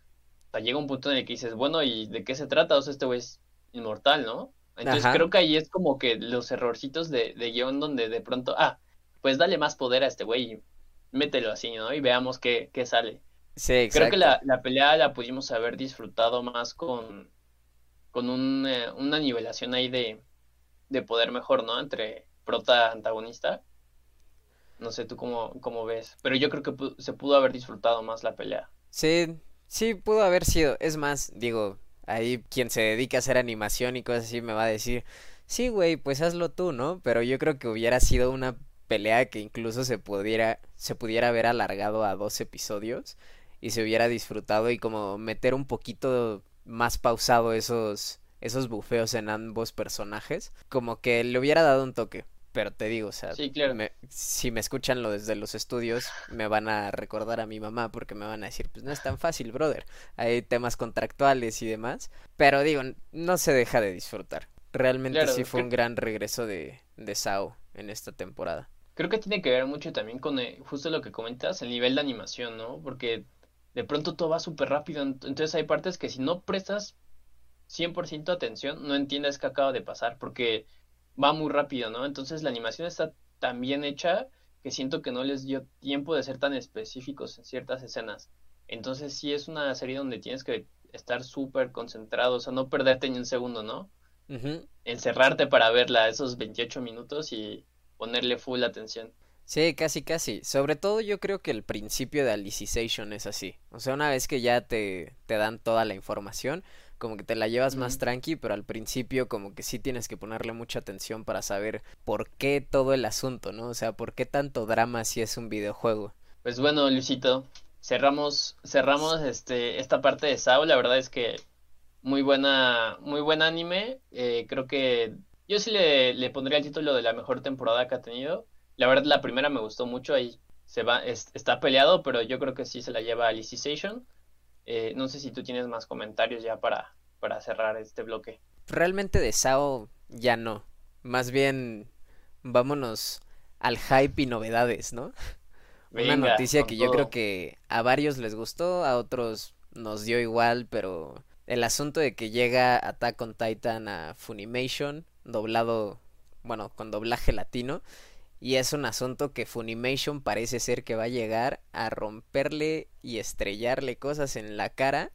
llega un punto en el que dices, bueno, ¿y de qué se trata? O sea, este güey es inmortal, ¿no? Entonces creo que ahí es como que los errorcitos de, de guion donde de pronto, ah, pues dale más poder a este güey y mételo así, ¿no? Y veamos qué, qué sale. Sí, exacto. Creo que la, la pelea la pudimos haber disfrutado más con con un, eh, una nivelación ahí de, de poder mejor, ¿no? Entre prota antagonista. No sé tú cómo, cómo ves, pero yo creo que se pudo haber disfrutado más la pelea. Sí, sí pudo haber sido. Es más, digo, ahí quien se dedica a hacer animación y cosas así me va a decir, sí, güey, pues hazlo tú, ¿no? Pero yo creo que hubiera sido una pelea que incluso se pudiera, se pudiera haber alargado a dos episodios y se hubiera disfrutado y como meter un poquito más pausado esos, esos bufeos en ambos personajes, como que le hubiera dado un toque. Pero te digo, o sea, si me escuchan lo desde los estudios, me van a recordar a mi mamá porque me van a decir, pues no es tan fácil, brother. Hay temas contractuales y demás. Pero digo, no se deja de disfrutar. Realmente sí fue un gran regreso de, de Sao en esta temporada. Creo que tiene que ver mucho también con eh, justo lo que comentas, el nivel de animación, ¿no? Porque de pronto todo va súper rápido. Entonces hay partes que si no prestas 100% atención, no entiendes qué acaba de pasar. Porque va muy rápido, ¿no? Entonces la animación está tan bien hecha que siento que no les dio tiempo de ser tan específicos en ciertas escenas. Entonces sí es una serie donde tienes que estar súper concentrado, o sea, no perderte ni un segundo, ¿no? Encerrarte para verla esos 28 minutos y ponerle full atención. Sí, casi, casi. Sobre todo yo creo que el principio de Alicization es así. O sea, una vez que ya te, te dan toda la información, como que te la llevas más tranqui, pero al principio como que sí tienes que ponerle mucha atención para saber por qué todo el asunto, ¿no? O sea, por qué tanto drama si es un videojuego. Pues bueno, Luisito, cerramos, cerramos este, esta parte de Sao, la verdad es que muy buena, muy buen anime, eh, creo que yo sí le, le pondría el título de la mejor temporada que ha tenido. La verdad, la primera me gustó mucho, ahí se va, está peleado, pero yo creo que sí se la lleva Alicization. Eh, no sé si tú tienes más comentarios ya para, para cerrar este bloque. Realmente de Sao ya no. Más bien vámonos al hype y novedades, ¿no? Una noticia que yo creo que a varios les gustó, a otros nos dio igual, pero el asunto de que llega Attack on Titan a Funimation, doblado, bueno, con doblaje latino, y es un asunto que Funimation parece ser que va a llegar a romperle y estrellarle cosas en la cara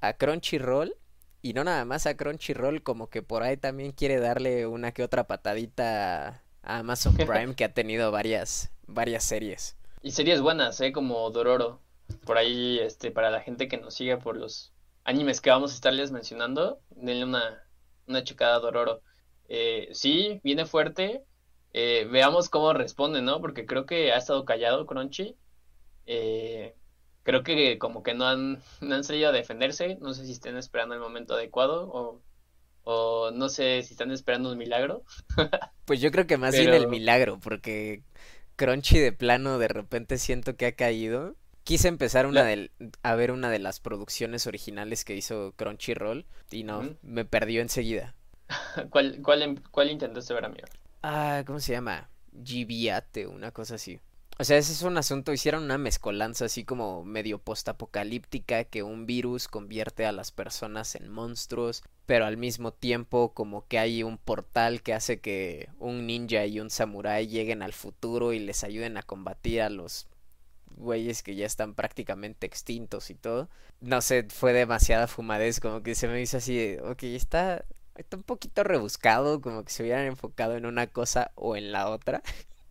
a Crunchyroll. Y no nada más a Crunchyroll, como que por ahí también quiere darle una que otra patadita a Amazon Prime, que ha tenido varias, varias series. Y series buenas, ¿eh? Como Dororo. Por ahí, este, para la gente que nos sigue por los animes que vamos a estarles mencionando, denle una, una checada a Dororo. Eh, sí, viene fuerte eh, veamos cómo responde, ¿no? Porque creo que ha estado callado Crunchy. Eh, creo que como que no han, no han salido a defenderse. No sé si estén esperando el momento adecuado o, o no sé si están esperando un milagro. pues yo creo que más bien el milagro, porque Crunchy de plano de repente siento que ha caído. Quise empezar una de, a ver una de las producciones originales que hizo Crunchyroll y no, me perdió enseguida. ¿Cuál, cuál, cuál intentaste ver, amigo? Ah, ¿cómo se llama? Gibiate, una cosa así. O sea, ese es un asunto, hicieron una mezcolanza así como medio postapocalíptica que un virus convierte a las personas en monstruos, pero al mismo tiempo como que hay un portal que hace que un ninja y un samurái lleguen al futuro y les ayuden a combatir a los güeyes que ya están prácticamente extintos y todo. No sé, fue demasiada fumadez, como que se me hizo así, ok, está, está un poquito rebuscado, como que se hubieran enfocado en una cosa o en la otra.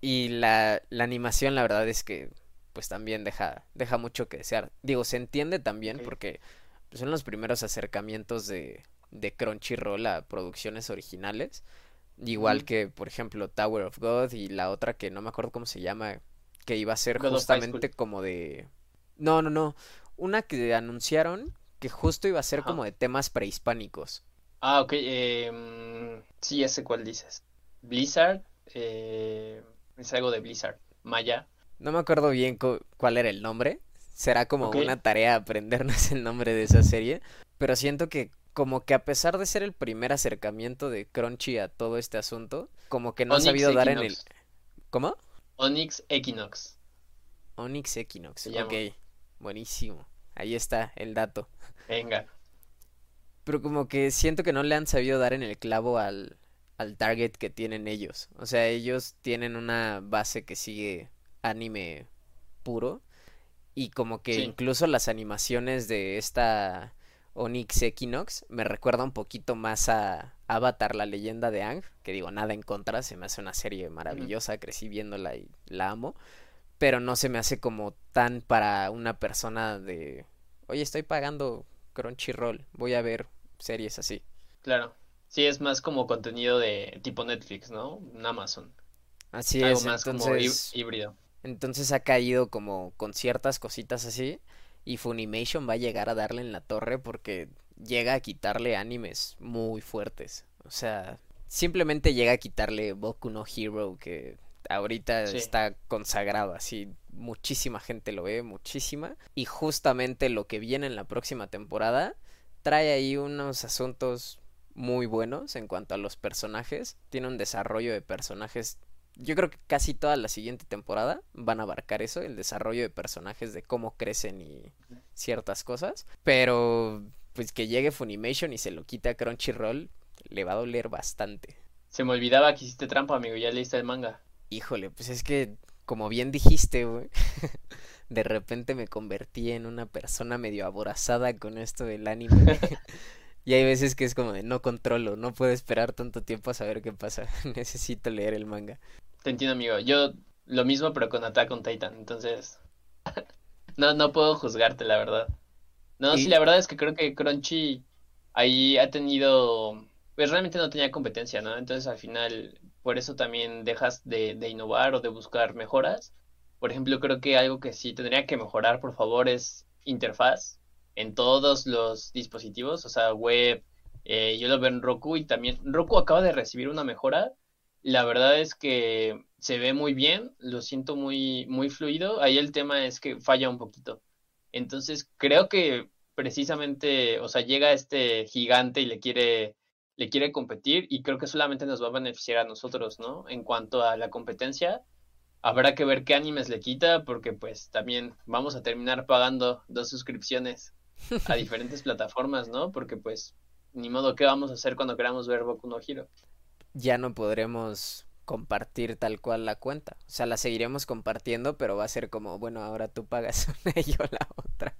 Y la, la animación, la verdad es que, pues también deja, deja mucho que desear. Digo, se entiende también porque pues, son los primeros acercamientos de, de Crunchyroll a producciones originales. Igual que, por ejemplo, Tower of God y la otra que no me acuerdo cómo se llama, que iba a ser justamente como de... No, no, no. Una que anunciaron que justo iba a ser como de temas prehispánicos. Ah, ok. Eh, sí, ese cuál dices. Blizzard. Eh, es algo de Blizzard. Maya. No me acuerdo bien cuál era el nombre. Será como una tarea aprendernos el nombre de esa serie. Pero siento que como que a pesar de ser el primer acercamiento de Crunchy a todo este asunto, como que no ha sabido dar en el... ¿Cómo? Onyx Equinox. Onyx Equinox, ok. Buenísimo. Ahí está el dato. Venga pero como que siento que no le han sabido dar en el clavo al, al target que tienen ellos. O sea, ellos tienen una base que sigue anime puro y como que incluso las animaciones de esta Onyx Equinox me recuerda un poquito más a Avatar, la leyenda de Ang, que digo, nada en contra, se me hace una serie maravillosa, crecí viéndola y la amo, pero no se me hace como tan para una persona de, oye, estoy pagando Crunchyroll, voy a ver series así. Claro. Sí, es más como contenido de tipo Netflix, ¿no? Un Amazon. Así es, más como híbrido. Entonces ha caído como con ciertas cositas así. Y Funimation va a llegar a darle en la torre porque llega a quitarle animes muy fuertes. O sea, simplemente llega a quitarle Boku no Hero que ahorita está consagrado así. Muchísima gente lo ve, muchísima. Y justamente lo que viene en la próxima temporada trae ahí unos asuntos muy buenos en cuanto a los personajes. Tiene un desarrollo de personajes. Yo creo que casi toda la siguiente temporada van a abarcar eso, el desarrollo de personajes, de cómo crecen y ciertas cosas. Pero pues que llegue Funimation y se lo quite a Crunchyroll, le va a doler bastante. Se me olvidaba que hiciste trampa, amigo, ya leíste el manga. Híjole, pues es que, como bien dijiste, güey, de repente me convertí en una persona medio aborazada con esto del anime. y hay veces que es como de no controlo, no puedo esperar tanto tiempo a saber qué pasa. Necesito leer el manga. Te entiendo, amigo. Yo lo mismo, pero con Attack on Titan, entonces. no, no puedo juzgarte, la verdad. No, sí, la verdad es que creo que Crunchy ahí ha tenido pues realmente no tenía competencia, ¿no? Entonces al final, por eso también dejas de, de, innovar o de buscar mejoras. Por ejemplo, creo que algo que sí tendría que mejorar, por favor, es interfaz en todos los dispositivos, o sea, web. Eh, yo lo veo en Roku y también Roku acaba de recibir una mejora. La verdad es que se ve muy bien, lo siento muy, muy fluido. Ahí el tema es que falla un poquito. Entonces creo que precisamente, o sea, llega este gigante y le quiere le quiere competir y creo que solamente nos va a beneficiar a nosotros, ¿no? En cuanto a la competencia, habrá que ver qué animes le quita porque pues también vamos a terminar pagando dos suscripciones a diferentes plataformas, ¿no? Porque pues ni modo qué vamos a hacer cuando queramos ver Boku no Hero. Ya no podremos compartir tal cual la cuenta. O sea, la seguiremos compartiendo, pero va a ser como, bueno, ahora tú pagas una y yo la otra.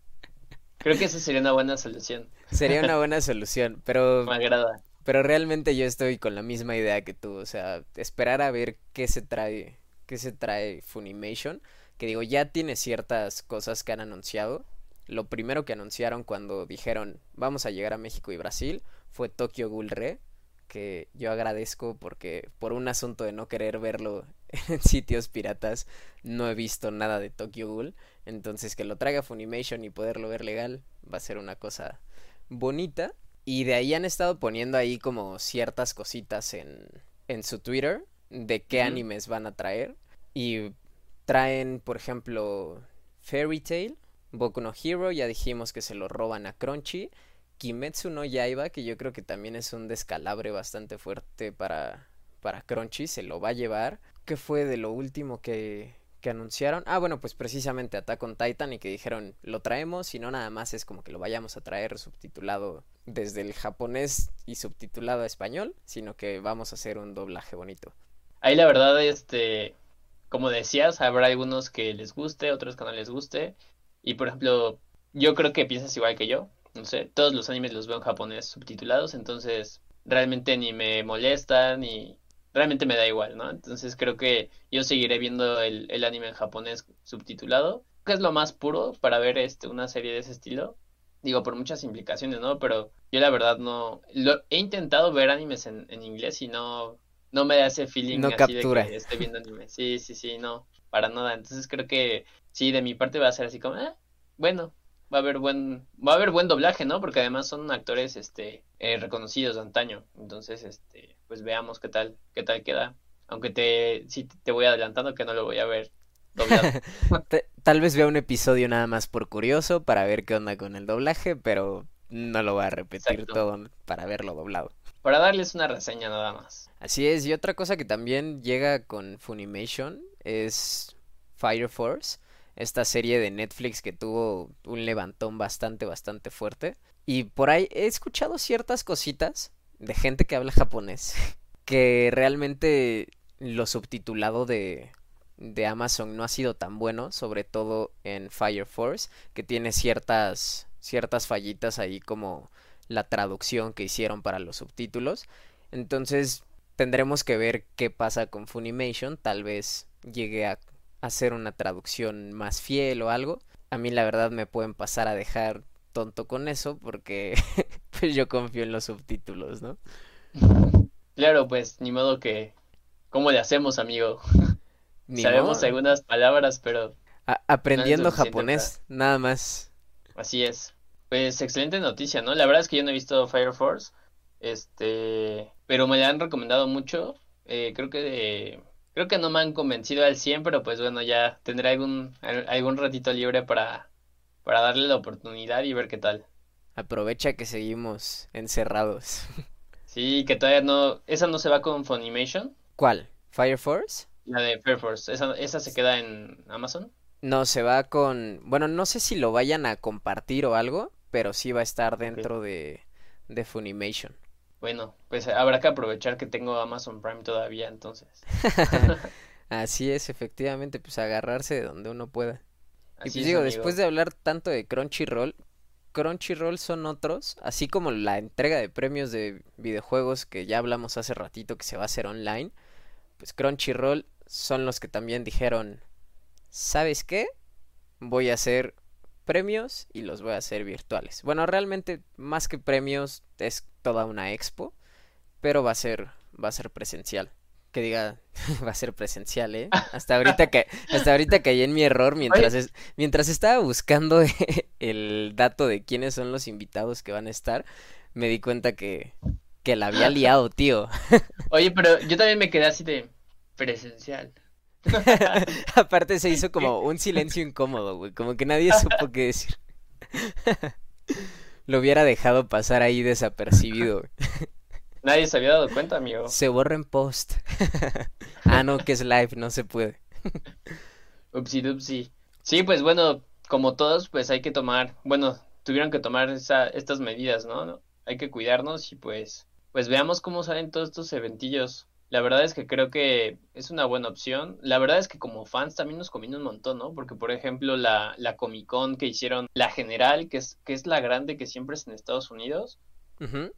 Creo que esa sería una buena solución. Sería una buena solución, pero... Me agrada. Pero realmente yo estoy con la misma idea que tú, o sea, esperar a ver qué se trae, qué se trae Funimation, que digo, ya tiene ciertas cosas que han anunciado. Lo primero que anunciaron cuando dijeron, vamos a llegar a México y Brasil, fue Tokyo Ghoul Re, que yo agradezco porque por un asunto de no querer verlo en sitios piratas, no he visto nada de Tokyo Ghoul, entonces que lo traiga Funimation y poderlo ver legal va a ser una cosa bonita. Y de ahí han estado poniendo ahí como ciertas cositas en, en su Twitter de qué animes van a traer. Y traen, por ejemplo, Fairy Tail, Boku no Hero, ya dijimos que se lo roban a Crunchy. Kimetsu no Yaiba, que yo creo que también es un descalabre bastante fuerte para, para Crunchy, se lo va a llevar. ¿Qué fue de lo último que, que anunciaron. Ah, bueno, pues precisamente Attack on Titan y que dijeron lo traemos y no nada más es como que lo vayamos a traer subtitulado desde el japonés y subtitulado a español, sino que vamos a hacer un doblaje bonito. Ahí la verdad, este, como decías, habrá algunos que les guste, otros que no les guste. Y por ejemplo, yo creo que piensas igual que yo. No sé, todos los animes los veo en japonés subtitulados, entonces realmente ni me molestan ni realmente me da igual, ¿no? Entonces creo que yo seguiré viendo el, el anime en japonés subtitulado, que es lo más puro para ver este, una serie de ese estilo digo, por muchas implicaciones, ¿no? Pero yo la verdad no, lo, he intentado ver animes en, en inglés y no, no me da ese feeling no así captura. de que estoy viendo anime. Sí, sí, sí, no, para nada. Entonces creo que sí, de mi parte va a ser así como, eh, bueno, va a haber buen, va a haber buen doblaje, ¿no? Porque además son actores, este, eh, reconocidos de antaño. Entonces, este, pues veamos qué tal, qué tal queda. Aunque te, sí te voy adelantando que no lo voy a ver Tal vez vea un episodio nada más por curioso para ver qué onda con el doblaje, pero no lo voy a repetir todo para verlo doblado. Para darles una reseña nada más. Así es, y otra cosa que también llega con Funimation es Fire Force, esta serie de Netflix que tuvo un levantón bastante, bastante fuerte. Y por ahí he escuchado ciertas cositas de gente que habla japonés, que realmente lo subtitulado de de Amazon no ha sido tan bueno, sobre todo en Fire Force, que tiene ciertas ciertas fallitas ahí como la traducción que hicieron para los subtítulos. Entonces, tendremos que ver qué pasa con Funimation, tal vez llegue a hacer una traducción más fiel o algo. A mí la verdad me pueden pasar a dejar tonto con eso porque pues yo confío en los subtítulos, ¿no? Claro, pues ni modo que ¿cómo le hacemos, amigo? Sabemos algunas palabras, pero... aprendiendo japonés, nada más. Así es. Pues excelente noticia, ¿no? La verdad es que yo no he visto Fire Force, este, pero me la han recomendado mucho. Eh, creo que creo que no me han convencido al 100, pero pues bueno, ya tendré algún algún ratito libre para para darle la oportunidad y ver qué tal. Aprovecha que seguimos encerrados. Sí, que todavía no esa no se va con Funimation. ¿Cuál? Fire Force? La de Fire Force, esa esa se queda en Amazon. No, se va con, bueno, no sé si lo vayan a compartir o algo, pero sí va a estar dentro de, de Funimation. Bueno, pues habrá que aprovechar que tengo Amazon Prime todavía, entonces. Así es, efectivamente, pues agarrarse de donde uno pueda. y pues digo, después de hablar tanto de Crunchyroll, Crunchyroll son otros, así como la entrega de premios de videojuegos que ya hablamos hace ratito que se va a hacer online, pues Crunchyroll son los que también dijeron, ¿sabes qué? Voy a hacer premios y los voy a hacer virtuales. Bueno, realmente más que premios es toda una expo, pero va a ser va a ser presencial. Que diga, va a ser presencial, ¿eh? Hasta ahorita que hasta ahorita caí en mi error mientras mientras estaba buscando el dato de quiénes son los invitados que van a estar, me di cuenta que que la había liado, tío. Oye, pero yo también me quedé así de presencial. Aparte se hizo como un silencio incómodo, güey, como que nadie supo qué decir. Lo hubiera dejado pasar ahí desapercibido. Nadie se había dado cuenta, amigo. Se borra en post. ah, no, que es live, no se puede. Upsi dupsi. Sí, pues bueno, como todos, pues hay que tomar, bueno, tuvieron que tomar esa, estas medidas, ¿no? Hay que cuidarnos y pues, pues veamos cómo salen todos estos eventillos. La verdad es que creo que es una buena opción. La verdad es que como fans también nos conviene un montón, ¿no? Porque, por ejemplo, la, la Comic Con que hicieron, la general, que es, que es la grande que siempre es en Estados Unidos,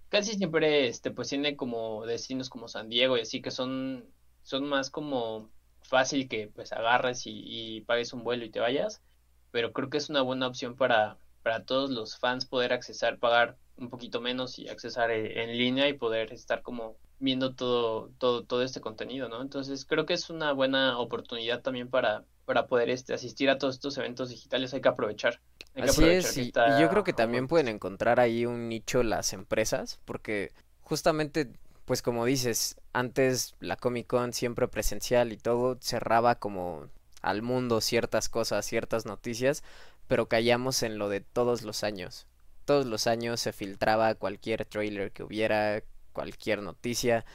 casi siempre este, pues tiene como destinos como San Diego y así que son, son más como fácil que pues agarres y, y pagues un vuelo y te vayas. Pero creo que es una buena opción para, para todos los fans poder accesar, pagar un poquito menos y accesar eh, en línea y poder estar como viendo todo, todo, todo este contenido, ¿no? Entonces creo que es una buena oportunidad también para, para poder este, asistir a todos estos eventos digitales, hay que aprovechar. Así es, y, yo creo que también pueden encontrar ahí un nicho las empresas, porque justamente, pues como dices, antes la Comic Con siempre presencial y todo cerraba como al mundo ciertas cosas, ciertas noticias, pero callamos en lo de todos los años. Todos los años se filtraba cualquier trailer que hubiera, cualquier noticia.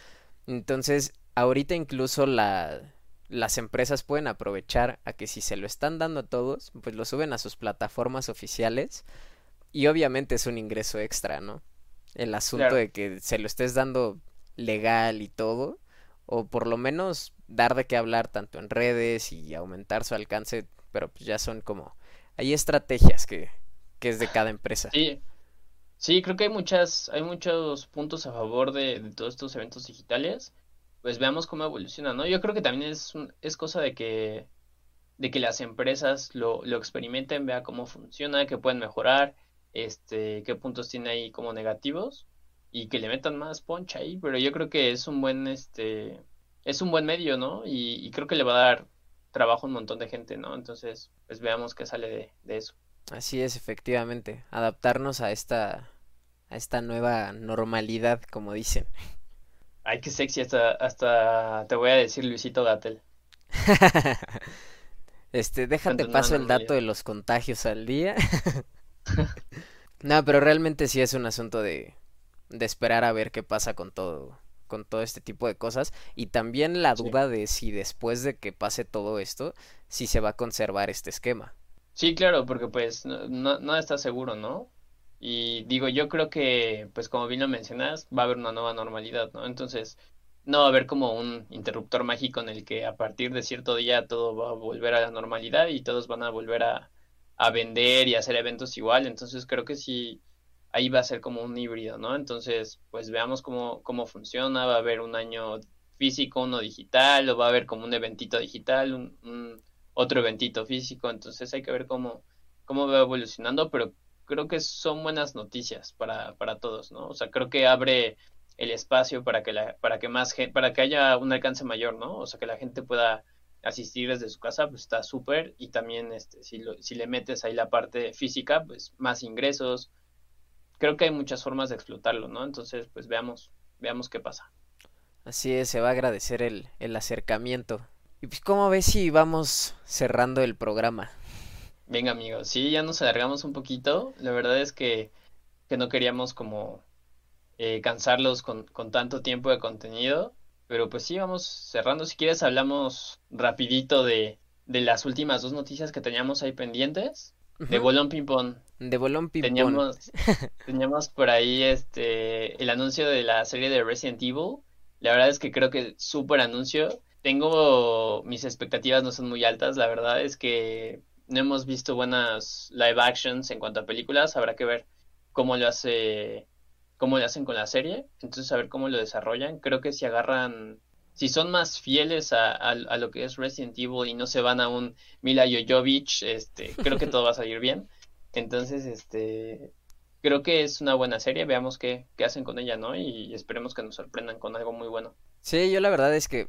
Entonces, ahorita incluso la, las empresas pueden aprovechar a que si se lo están dando a todos, pues lo suben a sus plataformas oficiales y obviamente es un ingreso extra, ¿no? El asunto de que se lo estés dando legal y todo, o por lo menos dar de qué hablar tanto en redes y aumentar su alcance, pero pues ya son como, hay estrategias que, que es de cada empresa. Sí, Sí, creo que hay muchas, hay muchos puntos a favor de, todos estos eventos digitales. Pues veamos cómo evoluciona, ¿no? Yo creo que también es, es cosa de que, de que las empresas lo, lo experimenten, vean cómo funciona, qué pueden mejorar, este, qué puntos tiene ahí como negativos y que le metan más poncha ahí, pero yo creo que es un buen, este, es un buen medio, ¿no? Y, creo que le va a dar trabajo un montón de gente, ¿no? Entonces, pues veamos qué sale de, de eso. Así es, efectivamente, adaptarnos a esta a esta nueva normalidad, como dicen. Ay, qué sexy, hasta, hasta te voy a decir Luisito Gatel. este, déjate paso el dato de los contagios al día. no, pero realmente sí es un asunto de, de esperar a ver qué pasa con todo con todo este tipo de cosas y también la duda de si después de que pase todo esto si se va a conservar este esquema. Sí, claro, porque pues no, no, no está seguro, ¿no? Y digo, yo creo que, pues como bien lo mencionas, va a haber una nueva normalidad, ¿no? Entonces, no va a haber como un interruptor mágico en el que a partir de cierto día todo va a volver a la normalidad y todos van a volver a, a vender y hacer eventos igual. Entonces, creo que sí, ahí va a ser como un híbrido, ¿no? Entonces, pues veamos cómo, cómo funciona. Va a haber un año físico, uno digital, o va a haber como un eventito digital, un, otro eventito físico. Entonces, hay que ver cómo, cómo va evolucionando, pero creo que son buenas noticias para, para todos, ¿no? O sea, creo que abre el espacio para que la, para que más para que haya un alcance mayor, ¿no? O sea, que la gente pueda asistir desde su casa, pues está súper. Y también este, si, si le metes ahí la parte física, pues más ingresos. Creo que hay muchas formas de explotarlo, ¿no? Entonces, pues veamos, veamos qué pasa. Así es, se va a agradecer el, el acercamiento. Y pues, ¿cómo ves si vamos cerrando el programa? Venga, amigos, sí, ya nos alargamos un poquito. La verdad es que, que no queríamos como eh, cansarlos con, con tanto tiempo de contenido. Pero pues sí, vamos cerrando. Si quieres, hablamos rapidito de, de las últimas dos noticias que teníamos ahí pendientes. De Bolón Ping Pong. De Bolón Ping Teníamos, teníamos por ahí este el anuncio de la serie de Resident Evil. La verdad es que creo que súper anuncio. Tengo mis expectativas no son muy altas. La verdad es que no hemos visto buenas live actions en cuanto a películas. Habrá que ver cómo lo hace cómo le hacen con la serie, entonces a ver cómo lo desarrollan. Creo que si agarran, si son más fieles a, lo que es Resident Evil y no se van a un Mila Jojovic, este, creo que todo va a salir bien. Entonces, este, creo que es una buena serie, veamos qué, qué hacen con ella, ¿no? Y esperemos que nos sorprendan con algo muy bueno. Sí, yo la verdad es que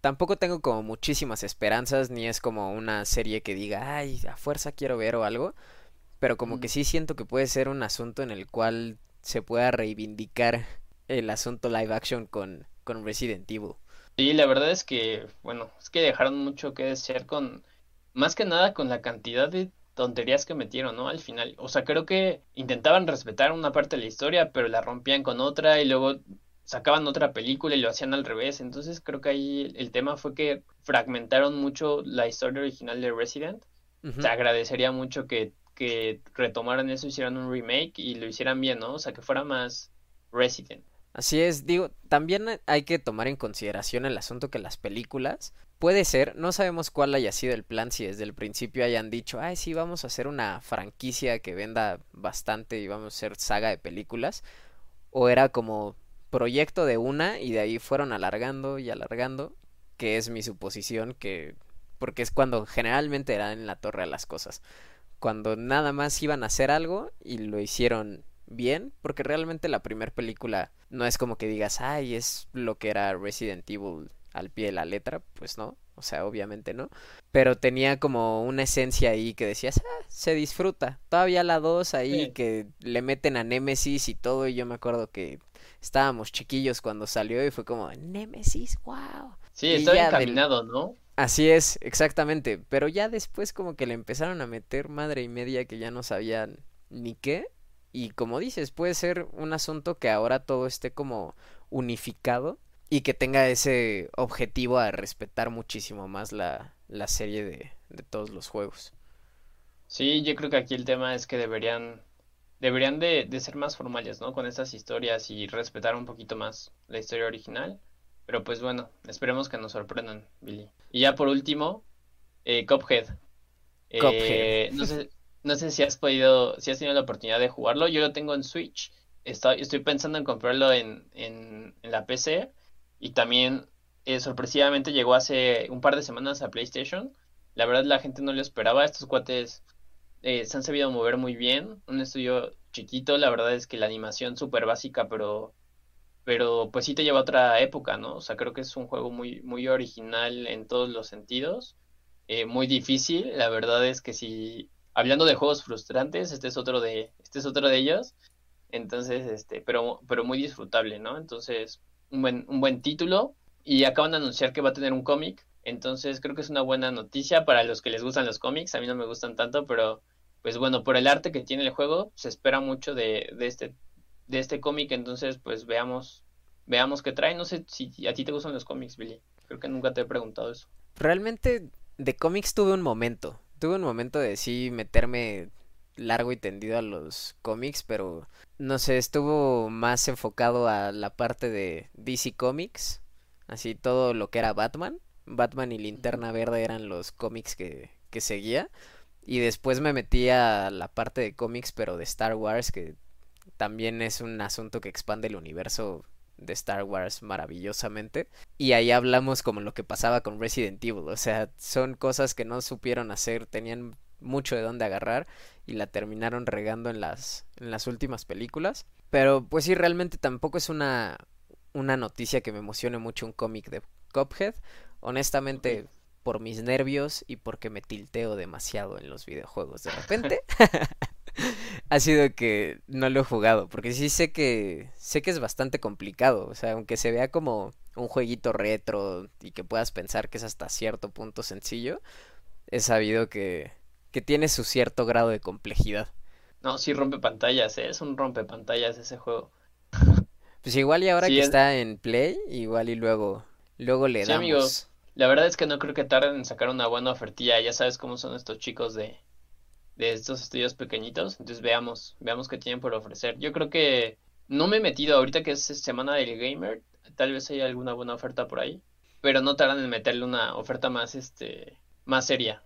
tampoco tengo como muchísimas esperanzas, ni es como una serie que diga, ay, a fuerza quiero ver o algo, pero como que sí siento que puede ser un asunto en el cual se pueda reivindicar el asunto live action con, con Resident Evil. Sí, la verdad es que, bueno, es que dejaron mucho que desear con, más que nada con la cantidad de tonterías que metieron, ¿no? Al final, o sea, creo que intentaban respetar una parte de la historia, pero la rompían con otra y luego sacaban otra película y lo hacían al revés. Entonces creo que ahí el tema fue que fragmentaron mucho la historia original de Resident. Te agradecería mucho que que retomaran eso, hicieran un remake y lo hicieran bien, ¿no? O sea, que fuera más Resident. Así es, digo, también hay que tomar en consideración el asunto que las películas, puede ser, no sabemos cuál haya sido el plan, si desde el principio hayan dicho, ay, sí, vamos a hacer una franquicia que venda bastante y vamos a hacer saga de películas, o era como proyecto de una y de ahí fueron alargando y alargando, que es mi suposición, que porque es cuando generalmente eran en la torre a las cosas cuando nada más iban a hacer algo y lo hicieron bien, porque realmente la primera película no es como que digas, ay, es lo que era Resident Evil al pie de la letra, pues no, o sea, obviamente no, pero tenía como una esencia ahí que decías, ah, se disfruta, todavía la 2 ahí que le meten a Nemesis y todo, y yo me acuerdo que estábamos chiquillos cuando salió y fue como, Nemesis, wow. Sí, estaba encaminado, ¿no? Así es, exactamente. Pero ya después como que le empezaron a meter madre y media que ya no sabían ni qué. Y como dices, puede ser un asunto que ahora todo esté como unificado y que tenga ese objetivo a respetar muchísimo más la, la serie de, de todos los juegos. Sí, yo creo que aquí el tema es que deberían deberían de, de, ser más formales, ¿no? Con estas historias y respetar un poquito más la historia original. Pero pues bueno, esperemos que nos sorprendan, Billy. Y ya por último, eh, Cuphead. Eh, no, sé, no sé si has podido, si has tenido la oportunidad de jugarlo. Yo lo tengo en Switch. Estoy, pensando en comprarlo en, en, la PC. Y también eh, sorpresivamente llegó hace un par de semanas a PlayStation. La verdad la gente no lo esperaba. Estos cuates eh, se han sabido mover muy bien. Un estudio chiquito. La verdad es que la animación súper básica, pero pero pues sí te lleva a otra época, ¿no? O sea, creo que es un juego muy, muy original en todos los sentidos, eh, muy difícil, la verdad es que si, hablando de juegos frustrantes, este es otro de, este es otro de ellos, entonces, este, pero, pero muy disfrutable, ¿no? Entonces, un buen, un buen título, y acaban de anunciar que va a tener un cómic, entonces creo que es una buena noticia para los que les gustan los cómics, a mí no me gustan tanto, pero pues bueno, por el arte que tiene el juego, se espera mucho de, de este de este cómic, entonces pues veamos, veamos qué trae. No sé si a ti te gustan los cómics, Billy. Creo que nunca te he preguntado eso. Realmente de cómics tuve un momento. Tuve un momento de sí meterme largo y tendido a los cómics, pero no sé, estuvo más enfocado a la parte de DC Comics, así todo lo que era Batman. Batman y Linterna Verde eran los cómics que, que seguía. Y después me metí a la parte de cómics, pero de Star Wars, que también es un asunto que expande el universo de Star Wars maravillosamente. Y ahí hablamos como lo que pasaba con Resident Evil. O sea, son cosas que no supieron hacer, tenían mucho de dónde agarrar y la terminaron regando en las, en las últimas películas. Pero pues sí, realmente tampoco es una, una noticia que me emocione mucho un cómic de Cuphead. Honestamente, por mis nervios y porque me tilteo demasiado en los videojuegos de repente. ha sido que no lo he jugado, porque sí sé que sé que es bastante complicado, o sea, aunque se vea como un jueguito retro y que puedas pensar que es hasta cierto punto sencillo, he sabido que que tiene su cierto grado de complejidad. No, sí rompe pantallas, ¿eh? es un rompe pantallas ese juego. Pues igual y ahora que está en Play, igual y luego luego le sí, damos. La verdad es que no creo que tarden en sacar una buena ofertilla. Ya sabes cómo son estos chicos de, de estos estudios pequeñitos. Entonces veamos, veamos qué tienen por ofrecer. Yo creo que no me he metido ahorita que es semana del gamer. Tal vez haya alguna buena oferta por ahí. Pero no tardan en meterle una oferta más, este, más seria.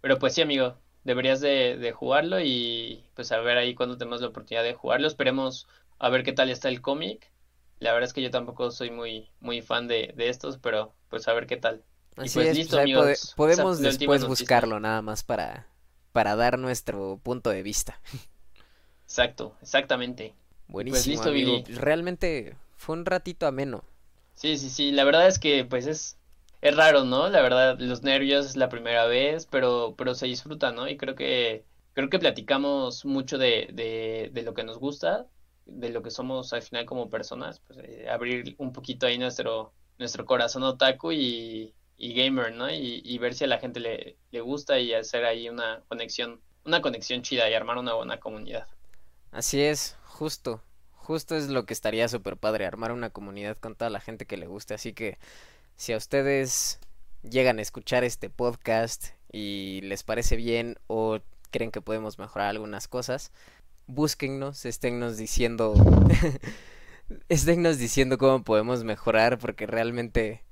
Pero pues sí, amigo, deberías de, de jugarlo y pues a ver ahí cuando tenemos la oportunidad de jugarlo. Esperemos a ver qué tal está el cómic. La verdad es que yo tampoco soy muy, muy fan de, de estos, pero pues a ver qué tal. Así pues, listo, amigos, podemos después buscarlo nada más para, para dar nuestro punto de vista. Exacto, exactamente. Pues, Buenísimo, pues listo, amigo. Realmente fue un ratito ameno. Sí, sí, sí. La verdad es que pues es, es raro, ¿no? La verdad, los nervios es la primera vez, pero, pero se disfruta, ¿no? Y creo que, creo que platicamos mucho de, de, de lo que nos gusta, de lo que somos al final como personas, pues eh, abrir un poquito ahí nuestro, nuestro corazón otaku y, y gamer, ¿no? Y, ver si a la gente le, le gusta y hacer ahí una conexión, una conexión chida y armar una buena comunidad. Así es, justo, justo es lo que estaría súper padre, armar una comunidad con toda la gente que le guste, así que si a ustedes llegan a escuchar este podcast y les parece bien o creen que podemos mejorar algunas cosas, búsquennos, esténnos diciendo esténnos diciendo cómo podemos mejorar porque realmente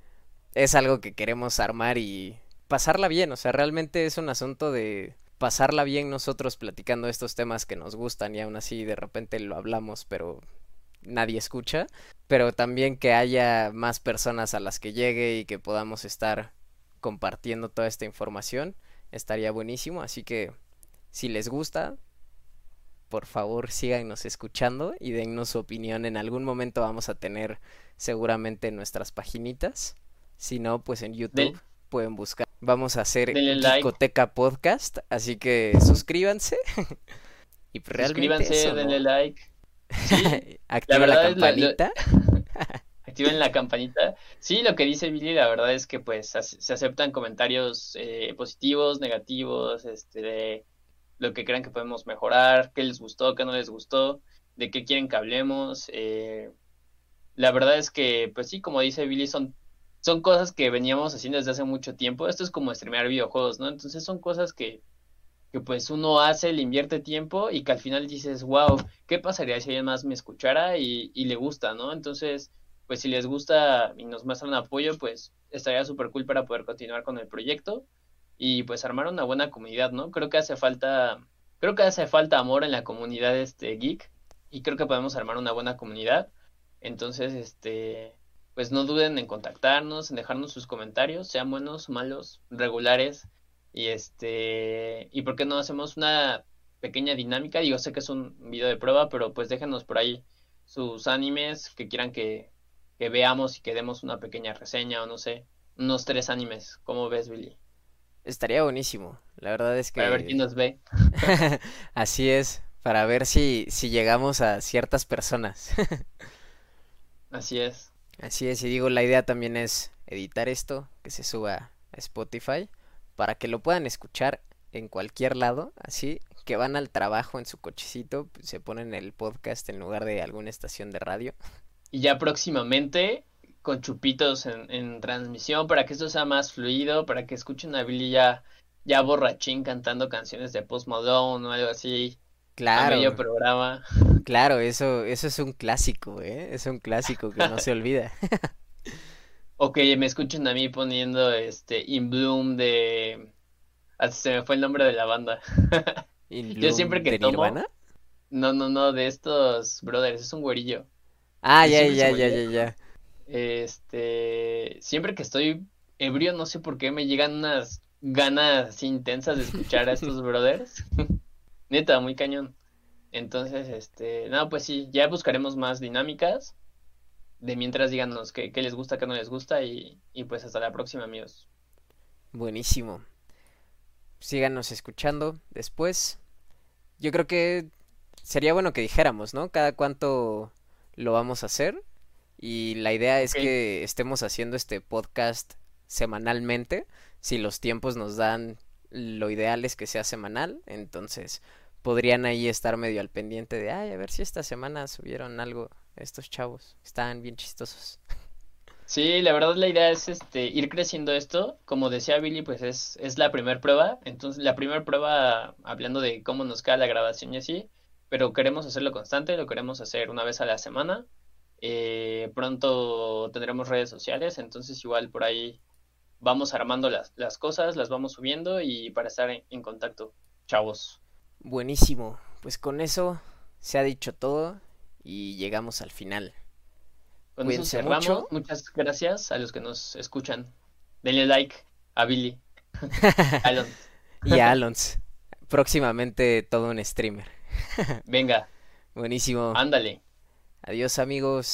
es algo que queremos armar y pasarla bien, o sea, realmente es un asunto de pasarla bien nosotros platicando estos temas que nos gustan y aún así de repente lo hablamos, pero nadie escucha, pero también que haya más personas a las que llegue y que podamos estar compartiendo toda esta información, estaría buenísimo, así que si les gusta, por favor síganos escuchando y dennos su opinión. En algún momento vamos a tener seguramente nuestras paginitas. Si no, pues en YouTube pueden buscar. Vamos a hacer Discoteca Podcast, así que suscríbanse. y pues realmente Suscríbanse, denle like. Activa la, campanita. Activen la campanita. Sí, lo que dice Billy, la verdad es que pues se aceptan comentarios eh, positivos, negativos, este, de lo que crean que podemos mejorar, qué les gustó, qué no les gustó, de qué quieren que hablemos. Eh, la verdad es que, pues sí, como dice Billy, son, son cosas que veníamos haciendo desde hace mucho tiempo. Esto es como streamear videojuegos, ¿no? Entonces son cosas que, que pues uno hace, le invierte tiempo y que al final dices, wow, ¿qué pasaría si alguien más me escuchara y, y le gusta, ¿no? Entonces, pues si les gusta y nos muestran apoyo, pues estaría súper cool para poder continuar con el proyecto y pues armar una buena comunidad, ¿no? Creo que hace falta, creo que hace falta amor en la comunidad este geek y creo que podemos armar una buena comunidad. Entonces, este, pues no duden en contactarnos, en dejarnos sus comentarios, sean buenos, malos, regulares y este, y por qué no hacemos una pequeña dinámica, digo, sé que es un video de prueba, pero pues déjenos por ahí sus animes que quieran que, que veamos y que demos una pequeña reseña o no sé, unos tres animes, ¿cómo ves, Billy? Estaría buenísimo. La verdad es que. Para ver quién nos ve. Así es. Para ver si, si llegamos a ciertas personas. Así es. Así es. Y digo, la idea también es editar esto, que se suba a Spotify, para que lo puedan escuchar en cualquier lado. Así que van al trabajo en su cochecito, se ponen el podcast en lugar de alguna estación de radio. Y ya próximamente con chupitos en, transmisión para que esto sea más fluido, para que escuchen a Billy ya, ya borrachín cantando canciones de Post Malone o algo así. Claro. Programa. Claro, eso, eso es un clásico, ¿eh? Es un clásico que no se olvida. o que me escuchen a mí poniendo este In Bloom de... Hasta se me fue el nombre de la banda. Yo siempre que tomo... No, no, no, de estos brothers, es un güerillo. Ah, ya, ya, ya, ya, ya. Este, siempre que estoy ebrio, no sé por qué me llegan unas ganas intensas de escuchar a estos brothers. Neta, muy cañón. Entonces, este, no, pues sí, ya buscaremos más dinámicas. De mientras díganos qué, les gusta, qué no les gusta y, y pues hasta la próxima, amigos. Buenísimo. Síganos escuchando después. Yo creo que sería bueno que dijéramos, ¿no? Cada cuánto lo vamos a hacer. Y la idea es que estemos haciendo este podcast semanalmente. Si los tiempos nos dan, lo ideal es que sea semanal. Entonces podrían ahí estar medio al pendiente de, ay, a ver si esta semana subieron algo estos chavos. Están bien chistosos. Sí, la verdad la idea es este ir creciendo esto. Como decía Billy, pues es, es la primera prueba. Entonces, la primera prueba, hablando de cómo nos queda la grabación y así, pero queremos hacerlo constante, lo queremos hacer una vez a la semana. Eh, pronto tendremos redes sociales, entonces igual por ahí vamos armando las, las cosas, las vamos subiendo y para estar en contacto, chavos. Buenísimo. Pues con eso se ha dicho todo y llegamos al final. Con eso cerramos. mucho. Muchas gracias a los que nos escuchan. Denle like a Billy, Alon. Y a Alons. Próximamente todo un streamer. Venga, Buenísimo. ándale. Adiós amigos.